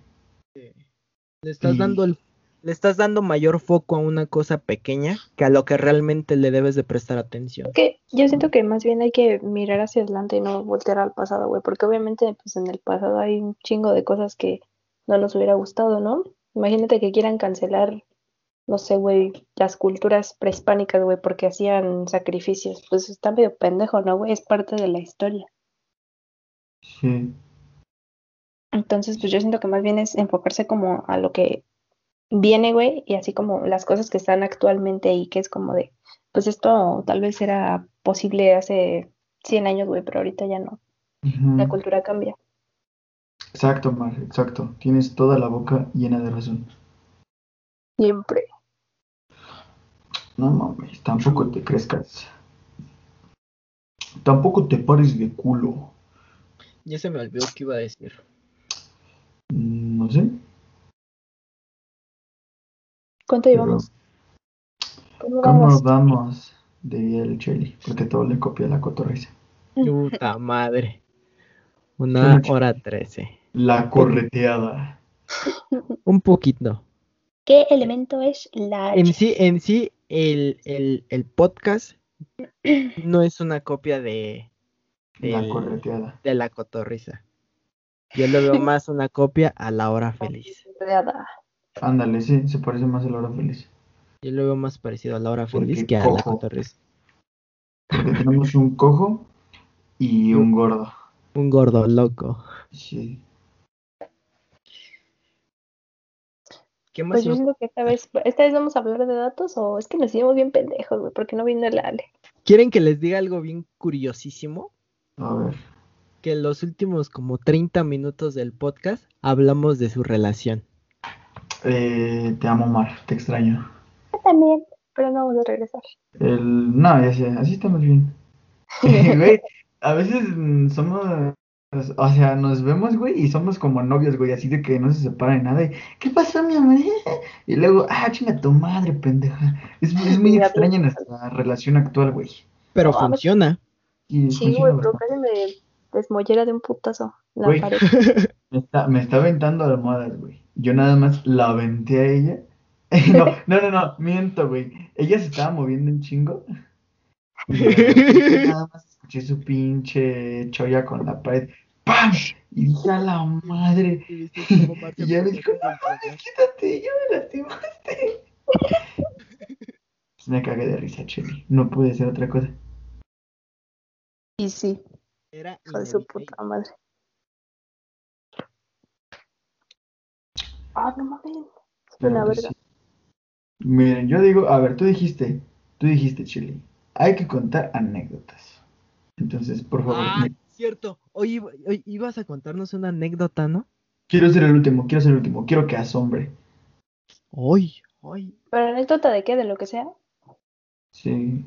Le estás dando el, le estás dando mayor foco a una cosa pequeña que a lo que realmente le debes de prestar atención. Que yo siento que más bien hay que mirar hacia adelante y no voltear al pasado, güey, porque obviamente pues en el pasado hay un chingo de cosas que no nos hubiera gustado, ¿no? Imagínate que quieran cancelar no sé, güey, las culturas prehispánicas, güey, porque hacían sacrificios. Pues está medio pendejo, ¿no, güey? Es parte de la historia. Sí. Entonces, pues yo siento que más bien es enfocarse como a lo que viene, güey, y así como las cosas que están actualmente y que es como de, pues esto tal vez era posible hace 100 años, güey, pero ahorita ya no. La cultura cambia. Exacto, Mar, exacto. Tienes toda la boca llena de razón. Siempre. No mames, tampoco te crezcas. Tampoco te pares de culo. Ya se me olvidó qué iba a decir. Mm, no sé. ¿Cuánto llevamos? ¿Cómo, vamos? vamos? Diría el Cheli, porque todo le copia la cotorriza. Puta madre. Una hora trece. La correteada. Un poquito. ¿Qué elemento es la En sí, en sí, el, el, el podcast no es una copia de, la correteada. de la cotorriza. Yo lo veo más una copia a la hora feliz. Ándale, sí, se parece más a la hora feliz. Yo lo veo más parecido a la hora feliz que a la cotorriza. Porque tenemos un cojo y un gordo. Un gordo loco. Sí. ¿Qué más? Pues yo siento que esta vez, esta vez vamos a hablar de datos o es que nos hicimos bien pendejos, güey, porque no vino el Ale. ¿Quieren que les diga algo bien curiosísimo? A ver. Que en los últimos como 30 minutos del podcast hablamos de su relación. Eh, te amo, Mar, te extraño. Yo también, pero no vamos a regresar. El... No, ya sé, así estamos bien. Güey, a veces mm, somos o sea, nos vemos, güey, y somos como novios, güey, así de que no se separa de nada. Y, ¿Qué pasó, mi amor? Y luego, ah, chinga tu madre, pendeja. Es, es muy extraña nuestra relación actual, güey. Pero funciona. Sí, güey, pero casi me desmollera de un putazo la güey, Me está, me está aventando almohadas, güey. Yo nada más la aventé a ella. no, no, no, no, miento, güey. Ella se estaba moviendo un chingo. Y nada más escuché su pinche cholla con la pared. ¡Pam! Y dije a la madre. y ya me dijo, no quítate, ya me lastimaste. Pues me cagué de risa, Chelly. No pude ser otra cosa. Y sí. Era hijo de su puta madre. Ah, no mames. Una verga. Miren, yo digo, a ver, tú dijiste, tú dijiste, Chile, hay que contar anécdotas. Entonces, por favor. Ah, cierto. Hoy, hoy, ibas a contarnos una anécdota, ¿no? Quiero ser el último, quiero ser el último, quiero que asombre. Hoy, hoy. ¿Pero anécdota de qué? ¿De lo que sea? Sí.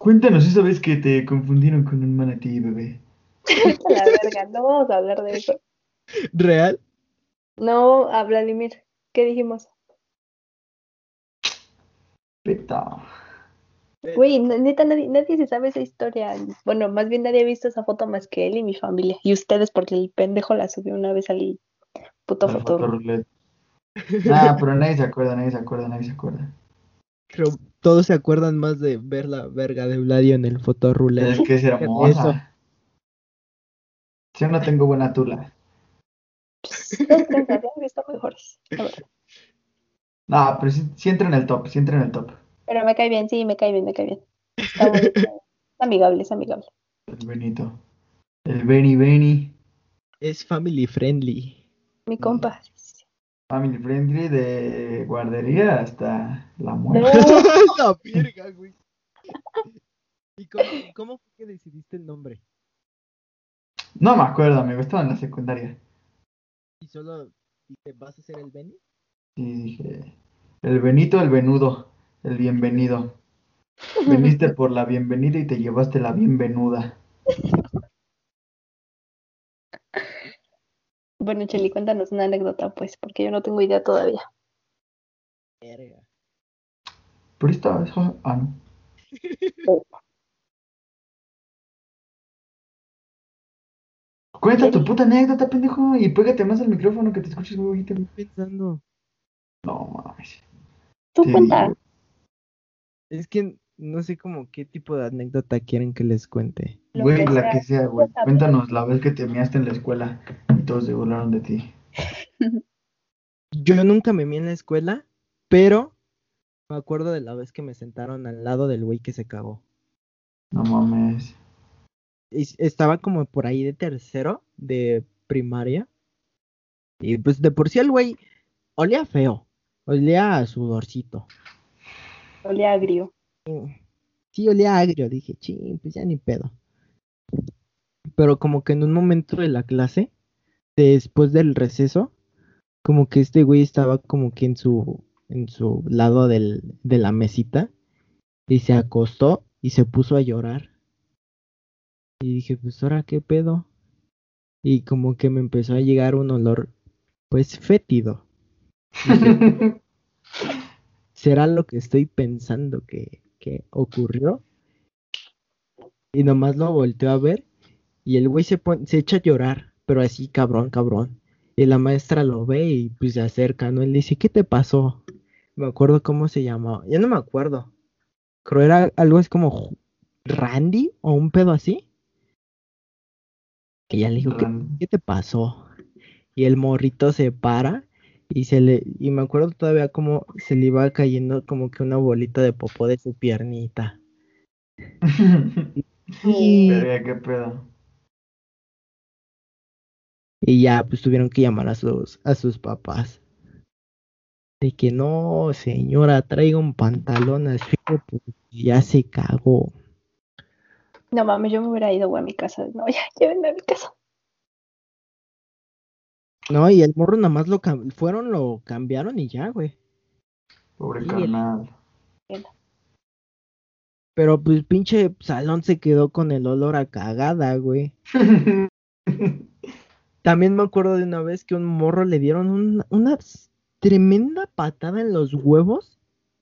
Cuéntanos esa vez que te confundieron con un manatí, bebé. La verga, no vamos a hablar de eso. ¿Real? No, a Vladimir. ¿Qué dijimos? Peta. Güey, neta, nadie, nadie se sabe esa historia. Bueno, más bien nadie ha visto esa foto más que él y mi familia. Y ustedes, porque el pendejo la subió una vez al puto foto. Ah, pero nadie se acuerda, nadie se acuerda, nadie se acuerda. Pero todos se acuerdan más de ver la verga de Vladio en el fotorroulette. Es que es hermosa. Yo no tengo buena tula. visto mejores. No, pero sí, entra en el top, sí entra en el top. Pero me cae bien, sí, me cae bien, me cae bien. Está amigable, es amigable. El Benito. El Beni Beni. Es family friendly. Mi compa. Family friendly de guardería hasta la muerte. la virga, güey. ¿Y cómo, cómo, fue que decidiste el nombre? No me acuerdo, amigo, estaba en la secundaria. ¿Y solo dije, vas a ser el Beni? Sí, dije, el Benito, el Venudo. El bienvenido. Veniste por la bienvenida y te llevaste la bienvenuda. Bueno, Cheli, cuéntanos una anécdota, pues, porque yo no tengo idea todavía. Verga. Pero esta eso. Ah, no. Cuenta tu puta anécdota, pendejo, y pégate más al micrófono que te escuches muy Estoy pensando. No mames. Tú cuenta. Es que no sé como qué tipo de anécdota quieren que les cuente. Güey, la que sea, güey. Cuéntanos la vez que te miaste en la escuela y todos se burlaron de ti. Yo nunca me mié en la escuela, pero me acuerdo de la vez que me sentaron al lado del güey que se cagó. No mames. estaba como por ahí de tercero de primaria. Y pues de por sí el güey olía feo. Olía a sudorcito. Olía agrio. Sí, olía agrio. Dije, ching, pues ya ni pedo. Pero como que en un momento de la clase, después del receso, como que este güey estaba como que en su, en su lado del, de la mesita y se acostó y se puso a llorar. Y dije, pues ahora qué pedo. Y como que me empezó a llegar un olor, pues fétido. ¿será lo que estoy pensando que, ocurrió? Y nomás lo volteó a ver y el güey se, se echa a llorar, pero así cabrón, cabrón. Y la maestra lo ve y pues se acerca, ¿no? Él dice, ¿qué te pasó? Me acuerdo cómo se llamaba. Ya no me acuerdo. Creo era algo así como Randy o un pedo así. Que ya le dijo, ¿qué te pasó? Y el morrito se para y se le y me acuerdo todavía como se le iba cayendo como que una bolita de popó de su piernita. Y, Verga, qué pedo. y ya, pues tuvieron que llamar a sus, a sus papás. De que no, señora, traiga un pantalón así porque ya se cagó. No mames, yo me hubiera ido, güey, a mi casa. No, ya, llévenme a mi casa. No, y el morro nada más lo cam- fueron, lo cambiaron y ya, güey. Pobre Sí, carnal. Pero pues pinche salón se quedó con el olor a cagada, güey. También me acuerdo de una vez que un morro le dieron un- una tremenda patada en los huevos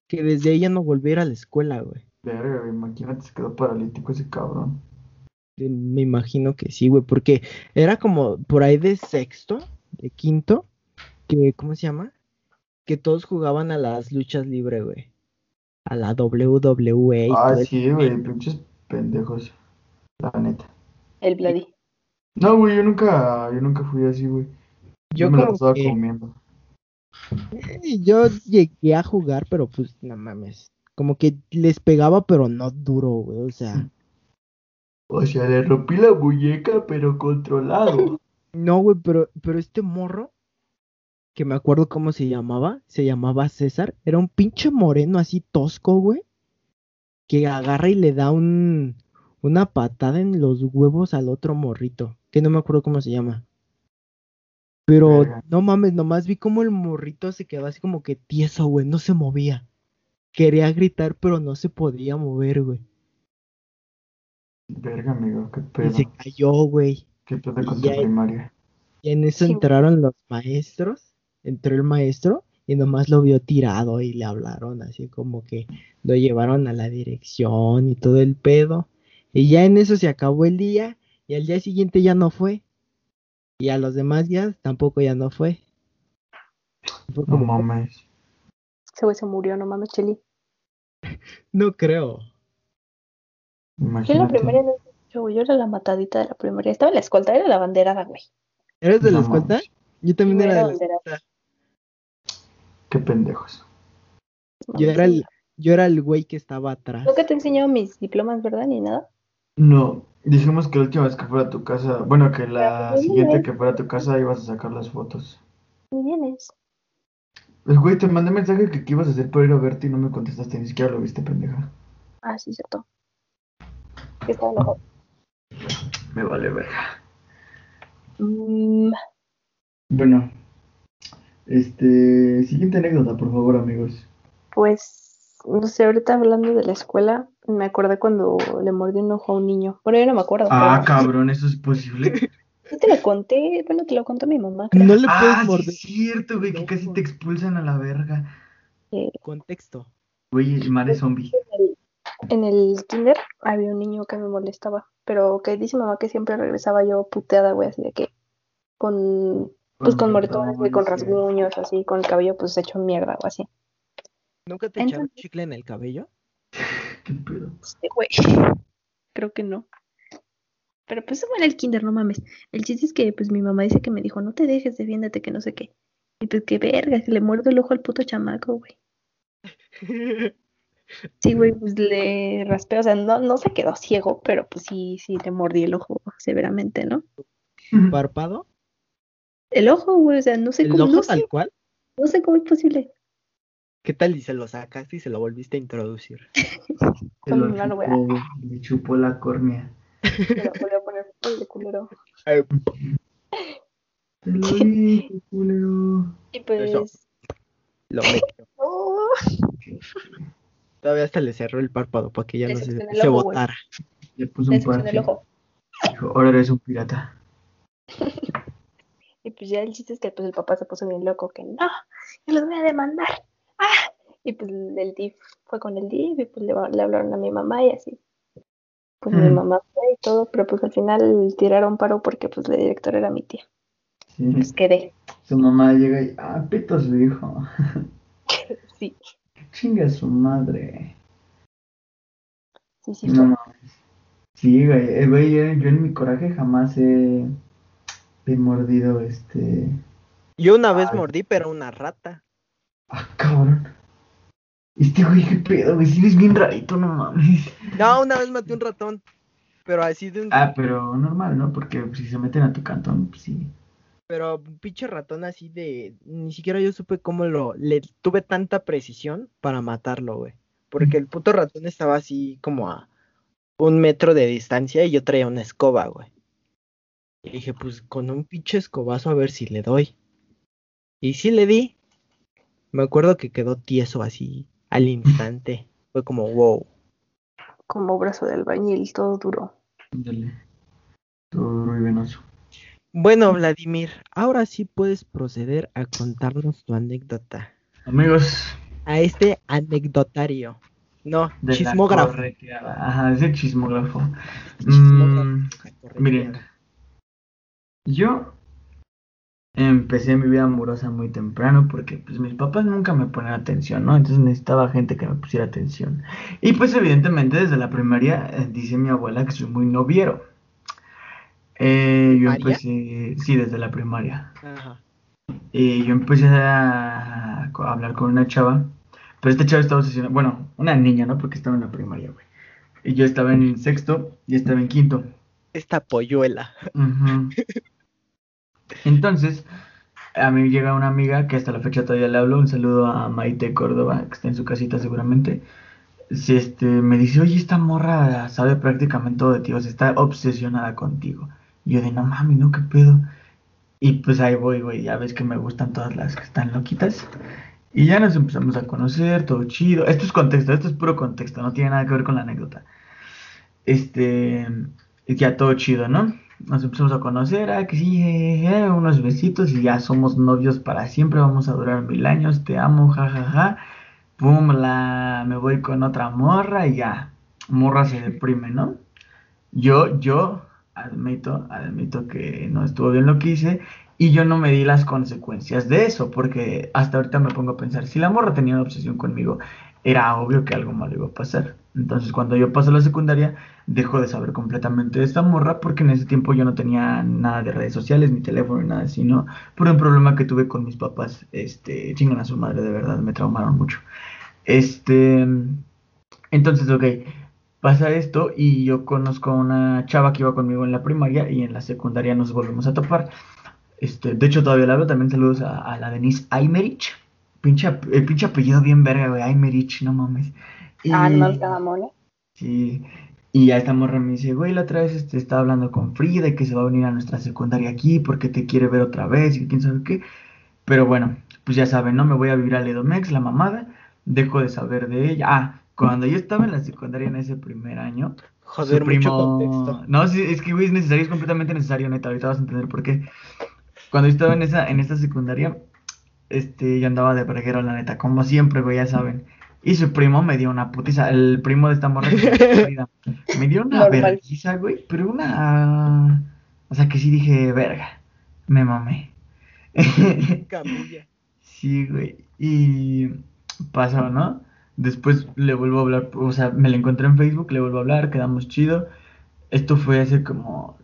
que desde ya no volvió a la escuela, güey. Verga, imagínate, se quedó paralítico ese cabrón. Me imagino que sí, güey, porque era como por ahí de sexto, de quinto, que, ¿cómo se llama? Que todos jugaban a las luchas libres, güey. A la WWE Ah, sí, güey, pinches pendejos. La neta. El Bloody. No, güey, yo nunca, yo nunca fui así, güey. Yo Yo me la pasaba que- comiendo. Eh, Yo llegué a jugar, pero pues no mames. Como que les pegaba, pero no duro, güey. O sea, O sea, le rompí la muñeca, pero controlado. no, güey, pero, pero este morro, que me acuerdo cómo se llamaba, se llamaba César, era un pinche moreno así tosco, güey, que agarra y le da un, una patada en los huevos al otro morrito, que no me acuerdo cómo se llama. Pero no mames, nomás vi como el morrito se quedó así como que tieso, güey, no se movía. Quería gritar, pero no se podía mover, güey. Verga, amigo, qué Y pedo. se cayó, güey. Qué pedo con tu primaria. Y en eso Sí. entraron los maestros, entró el maestro y nomás lo vio tirado y le hablaron así como que lo llevaron a la dirección y todo el pedo. Y ya en eso se acabó el día y al día siguiente ya no fue. Y a los demás días tampoco ya no fue. Fue No como, mames. Ese güey se murió, no mames, Cheli. no creo. Yo en la primaria no yo, güey, yo era la matadita de la primaria. Estaba en la escolta, era la banderada, güey. ¿Eres de la No escolta? mames. Yo también era era de la bandera. escolta. Qué pendejos. Yo era el, yo era el güey que estaba atrás. Nunca te he enseñado mis diplomas, ¿verdad? Ni nada. No, dijimos que la última vez que fuera a tu casa, bueno, que la Pero, siguiente güey. que fuera a tu casa ibas a sacar las fotos. Ni vienes. Pues, güey, te mandé mensaje que qué ibas a hacer para ir a verte y no me contestaste, ni siquiera lo viste, pendeja. Ah, sí, cierto. Que estaba enojado. Me vale verga. Mm, Bueno, este, siguiente anécdota, por favor, amigos. pues, no sé, ahorita hablando de la escuela, me acordé cuando le mordí un ojo a un niño. Bueno, yo no me acuerdo. Ah, pero cabrón, ¿eso es posible? sí te lo conté. Bueno, te lo contó mi mamá, creo. No le Ah, puedes sí morder. es cierto, güey, que casi te expulsan a la verga. Eh, Contexto. Güey, el mar es zombie. en el kinder había un niño que me molestaba, pero que dice mamá que siempre regresaba yo puteada, güey, así de que con, pues con moretones, güey, con rasguños, así, con el cabello pues hecho mierda o así. ¿Nunca te echaron chicle en el cabello? Qué pedo. Este güey, creo que no. Pero pues eso era el kinder, no mames. El chiste es que pues mi mamá dice que me dijo, no te dejes, defiéndete, que no sé qué. Y pues qué verga, que le muerdo el ojo al puto chamaco, güey. Sí, güey, pues le raspé, o sea, no, no se quedó ciego, pero pues sí, sí le mordí el ojo severamente, ¿no? ¿Párpado? El ojo, güey, o sea, no sé ¿El cómo, ojo no tal sé, cual? no sé cómo es posible. ¿Qué tal y se lo sacaste y se lo volviste a introducir? Se Con lo güey. chupó, le chupó la córnea. Me lo volví a poner el de culero. Te lo dije, culero. Y pues, Eso. Lo metió. oh, Todavía hasta le cerró el párpado para que ya Le no se, el se ojo, botara. Le puso le un el parche. ojo. Dijo, ahora eres un pirata. Y pues ya el chiste es que pues el papá se puso bien loco, que no, yo los voy a demandar. ¡Ah! Y pues el DIF fue con el DIF y pues le, le hablaron a mi mamá y así. Pues mi Mm. mamá fue y todo, pero pues al final tiraron paro porque pues la directora era mi tía. Sí. Pues quedé. Su mamá llega y, ah, pito su hijo. Sí, Chinga su madre. sí, sí. No. Sí, güey, eh, güey, yo, yo en mi coraje jamás he, he mordido este. Yo una vez Ay. mordí, pero una rata. Ah, cabrón. Este güey, qué pedo, güey, si eres bien rarito, no mames. No, una vez maté un ratón, pero así de un... Ah, pero normal, ¿no? Porque si se meten a tu cantón, pues sí. Pero un pinche ratón así de... Ni siquiera yo supe cómo lo... Le tuve tanta precisión para matarlo, güey. Porque el puto ratón estaba así como a un metro de distancia y yo traía una escoba, güey. Y dije, pues con un pinche escobazo a ver si le doy. Y sí le di. Me acuerdo que quedó tieso así al instante. Fue como wow. Como brazo de albañil, todo duro. Dale. Todo duro y venoso. Bueno, Vladimir, ahora sí puedes proceder a contarnos tu anécdota. Amigos. A este anecdotario. No, chismógrafo. Ajá, ese chismógrafo. Mm, miren, yo empecé mi vida amorosa muy temprano porque pues mis papás nunca me ponían atención, ¿no? Entonces necesitaba gente que me pusiera atención. Y pues evidentemente desde la primaria eh, dice mi abuela que soy muy noviero. Eh, yo empecé, sí, desde la primaria. Ajá. Y yo empecé a, hablar con una chava, pero esta chava estaba obsesionada, bueno, una niña, ¿no? Porque estaba en la primaria, güey. Y yo estaba en el sexto y estaba en quinto. Esta polluela. Entonces, a mí llega una amiga que hasta la fecha todavía le hablo, un saludo a Maite Córdoba, que está en su casita seguramente. Si este, me dice, oye, esta morra sabe prácticamente todo de ti, o sea, está obsesionada contigo. Y yo de, no mami, no, qué pedo. Y pues ahí voy, güey, ya ves que me gustan todas las que están loquitas. Y ya nos empezamos a conocer, todo chido. Esto es contexto, esto es puro contexto, no tiene nada que ver con la anécdota. Este, ya todo chido, ¿no? Nos empezamos a conocer, ah, que sí, unos besitos y ya somos novios para siempre, vamos a durar mil años, te amo, jajaja. Ja, ja. Pum, la, me voy con otra morra y ya, morra se deprime, ¿no? Yo, yo admito, admito que no estuvo bien lo que hice y yo no me di las consecuencias de eso, porque hasta ahorita me pongo a pensar, si la morra tenía una obsesión conmigo, era obvio que algo malo iba a pasar. Entonces cuando yo paso a la secundaria, dejo de saber completamente de esta morra porque en ese tiempo yo no tenía nada de redes sociales, ni teléfono, ni nada sino Por un problema que tuve con mis papás, este, chingan a su madre, de verdad, me traumaron mucho. Este, entonces, ok, pasa esto y yo conozco a una chava que iba conmigo en la primaria y en la secundaria nos volvemos a topar. Este, de hecho, todavía la hablo, también saludos a, la Denise Aymerich. Pinche, el pinche apellido bien verga, güey, Aymerich, no mames. Ah, no, Sí, y a esta morra me dice, güey, la otra vez este, estaba hablando con Frida y que se va a venir a nuestra secundaria aquí porque te quiere ver otra vez y quién sabe qué. Pero bueno, pues ya saben, ¿no? Me voy a vivir a Ledomex, la mamada, dejo de saber de ella. Ah, cuando yo estaba en la secundaria en ese primer año. Joder, mucho contexto. No, sí, es que, güey, es necesario, es completamente necesario, neta. Ahorita vas a entender por qué. Cuando yo estaba en esa, en esta secundaria, este, yo andaba de breguero, la neta, como siempre, güey, ya saben. Y su primo me dio una putiza. El primo de esta morra me dio una vergüenza, güey. Pero una. O sea que sí dije, verga. Me mamé. Camilla. sí, güey. Y pasó, ¿no? Después le vuelvo a hablar. O sea, me la encontré en Facebook, le vuelvo a hablar, quedamos chido. Esto fue hace como.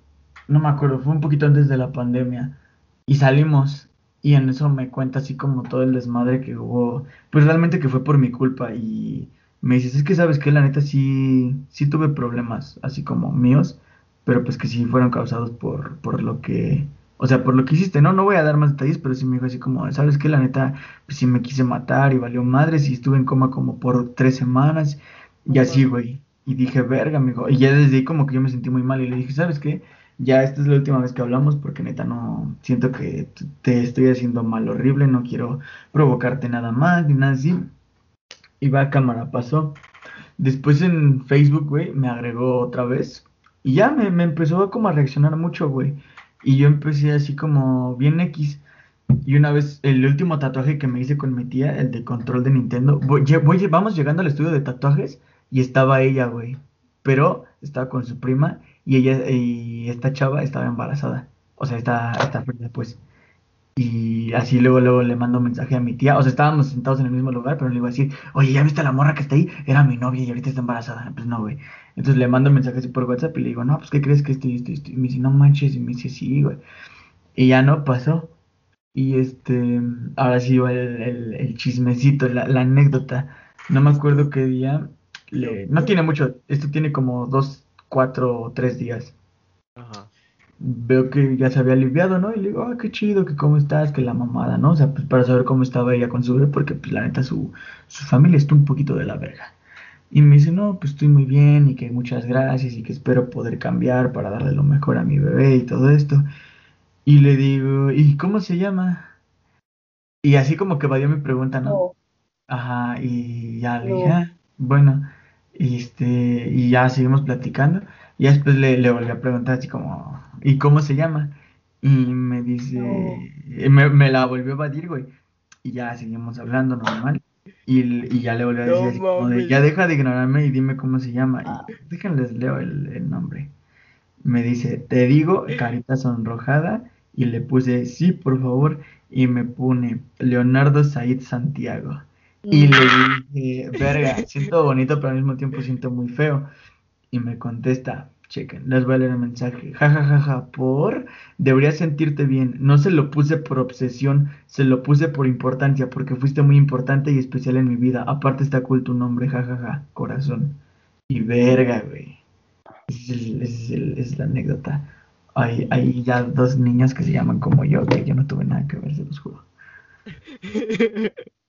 No me acuerdo, fue un poquito antes de la pandemia. Y salimos. Y en eso me cuenta así como todo el desmadre que hubo, pues realmente que fue por mi culpa y me dices, es que sabes que la neta sí, sí tuve problemas, así como míos, pero pues que sí fueron causados por, por lo que, o sea, por lo que hiciste, ¿no? No voy a dar más detalles, pero sí me dijo así como, sabes que la neta, pues sí me quise matar y valió madres y estuve en coma como por tres semanas y así, güey. Y dije, verga, amigo. Y ya desde ahí como que yo me sentí muy mal y le dije, ¿sabes qué? Ya esta es la última vez que hablamos porque neta no siento que te estoy haciendo mal horrible, no quiero provocarte nada más ni nada así. Y va cámara, pasó. Después en Facebook, güey, me agregó otra vez y ya me, empezó como a reaccionar mucho, güey. Y yo empecé así como bien X. Y una vez, el último tatuaje que me hice con mi tía, el de control de Nintendo, voy, voy, vamos llegando al estudio de tatuajes y estaba ella, güey. Pero estaba con su prima y ella y esta chava estaba embarazada. O sea, está fría, pues. Y así luego, luego le mando un mensaje a mi tía. O sea, estábamos sentados en el mismo lugar, pero le iba a decir, oye, ¿ya viste la morra que está ahí? Era mi novia y ahorita está embarazada. Pues no, güey. Entonces le mando un mensaje así por WhatsApp y le digo, no, pues ¿qué crees que estoy, estoy, estoy? Y me dice, no manches. Y me dice, sí, güey. Y ya no pasó. Y este, ahora sí va el, el, chismecito, la, la, anécdota. no me acuerdo qué día, le, no tiene mucho, esto tiene como dos, cuatro o tres días. Ajá. Veo que ya se había aliviado, ¿no? Y le digo, ah, qué chido, que cómo estás, que la mamada, ¿no? O sea, pues para saber cómo estaba ella con su bebé, porque pues la neta su, su familia está un poquito de la verga. Y me dice, no, pues estoy muy bien y que muchas gracias y que espero poder cambiar para darle lo mejor a mi bebé y todo esto. Y le digo, ¿y cómo se llama? Y así como que vaya mi pregunta, ¿no? Ajá, y ya le dije, ah, bueno, y este, y ya seguimos platicando. Y después le, le volví a preguntar así como, ¿y cómo se llama? Y me dice, me, me, la volvió a evadir, güey. Y ya seguimos hablando normal. Y, y ya le volví a decir así como de, ya deja de ignorarme y dime cómo se llama. Y ah. déjenles leo el, el nombre. Me dice, te digo, carita sonrojada. Y le puse, sí, por favor. Y me pone, Leonardo Said Santiago. Y le dije, verga, siento bonito, pero al mismo tiempo siento muy feo. Y me contesta, chequen, les voy a leer el mensaje. Ja, ja, ja, ja, por, deberías sentirte bien. No se lo puse por obsesión, se lo puse por importancia, porque fuiste muy importante y especial en mi vida. Aparte está cool tu nombre, ja, ja, ja, corazón. Y verga, güey. Esa es, es, la anécdota. Hay, hay ya dos niñas que se llaman como yo, que yo no tuve nada que ver, se los juro.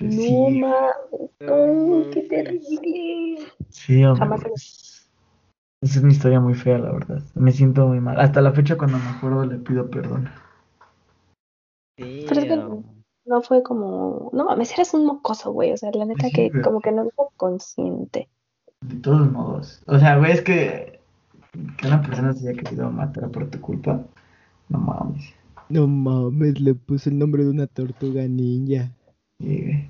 No mames, qué terrible. Sí, hombre. Esa es una historia muy fea, la verdad. Me siento muy mal. Hasta la fecha cuando me acuerdo le pido perdón. Pero es que no fue como, no mames, eres un mocoso, güey. O sea, la neta que como que no fue consciente. De todos modos. O sea, güey, es que que una persona se haya querido matar por tu culpa. No mames. No mames, le puse el nombre de una tortuga ninja.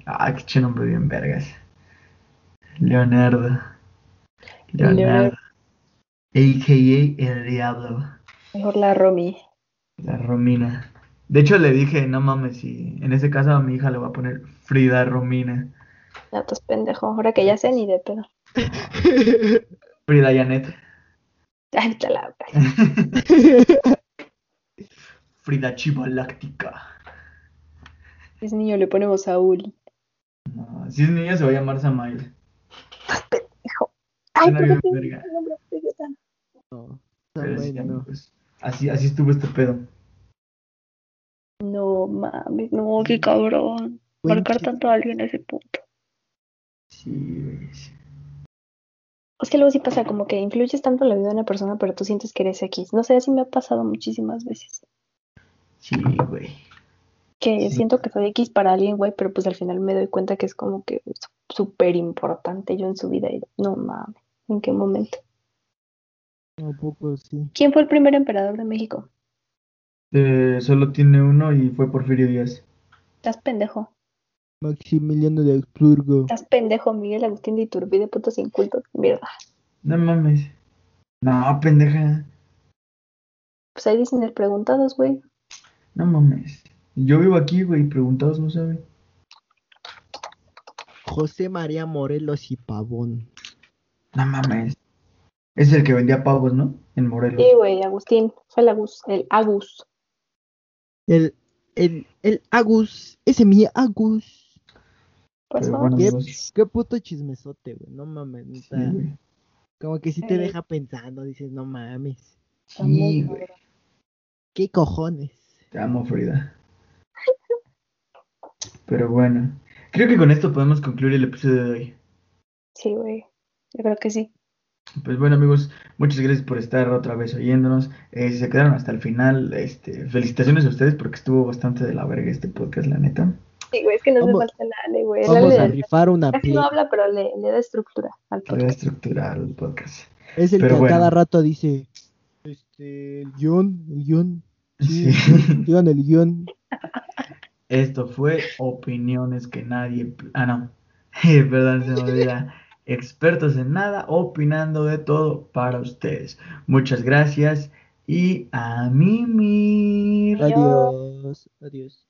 Ah, qué nombre bien vergas. Leonardo. Leonardo. AKA el diablo. Mejor la Romy. La Romina. De hecho le dije, no mames, si en ese caso a mi hija le voy a poner Frida Romina. Ya tos pendejo, ahora que ya sé ni de pedo. Frida Janet. Ay, la Frida Chiva Láctica. Si es niño le ponemos Saúl. No, si es niño se va a llamar Samael. Estás pendejo. Ay, pero No, no. Pues, así, así estuvo este pedo. No mames, no, qué cabrón. Marcar tanto a alguien a ese punto. Sí, sí. Es que luego sí pasa como que influyes tanto en la vida de una persona, pero tú sientes que eres X. No sé, así me ha pasado muchísimas veces. Sí, güey que siento que soy X para alguien, güey, pero pues al final me doy cuenta que es como que súper importante yo en su vida. Y no mames, ¿en qué momento? Tampoco, sí. ¿Quién fue el primer emperador de México? Eh, solo tiene uno y fue Porfirio Díaz. Estás pendejo. Maximiliano de Habsburgo. Estás pendejo, Miguel Agustín de Iturbide, putos incultos, mierda. No mames. No, pendeja. Pues ahí dicen el preguntados, güey. No mames. Yo vivo aquí, güey, preguntados no saben. José María Morelos y Pavón. No mames. Es el que vendía pavos, ¿no? En Morelos. Sí, güey, Agustín. Fue el Agus. El Agus. El, el, el Agus. Ese mi Agus. Pues ¿Qué, puto chismesote, güey. No mames. Como que si te deja pensando. Dices, no mames. Sí, güey. ¿Qué cojones? Te amo, Frida. Pero bueno, creo que con esto podemos concluir el episodio de hoy. Sí, güey. Yo creo que sí. Pues bueno amigos, muchas gracias por estar otra vez oyéndonos. Eh, si se quedaron hasta el final, este, felicitaciones a ustedes porque estuvo bastante de la verga este podcast, la neta. Sí, güey, es que no se falta nada, güey. Vamos a rifar una Casi no habla, pero le, le, da estructura al podcast. Le da estructura al podcast. Es el que cada rato dice, este, el guion, el guion. Sí, sí. El el guion. Esto fue opiniones que nadie... Ah, no. Perdón, se me olvida. Expertos en nada, opinando de todo para ustedes. Muchas gracias y a mimir. Adiós. Adiós.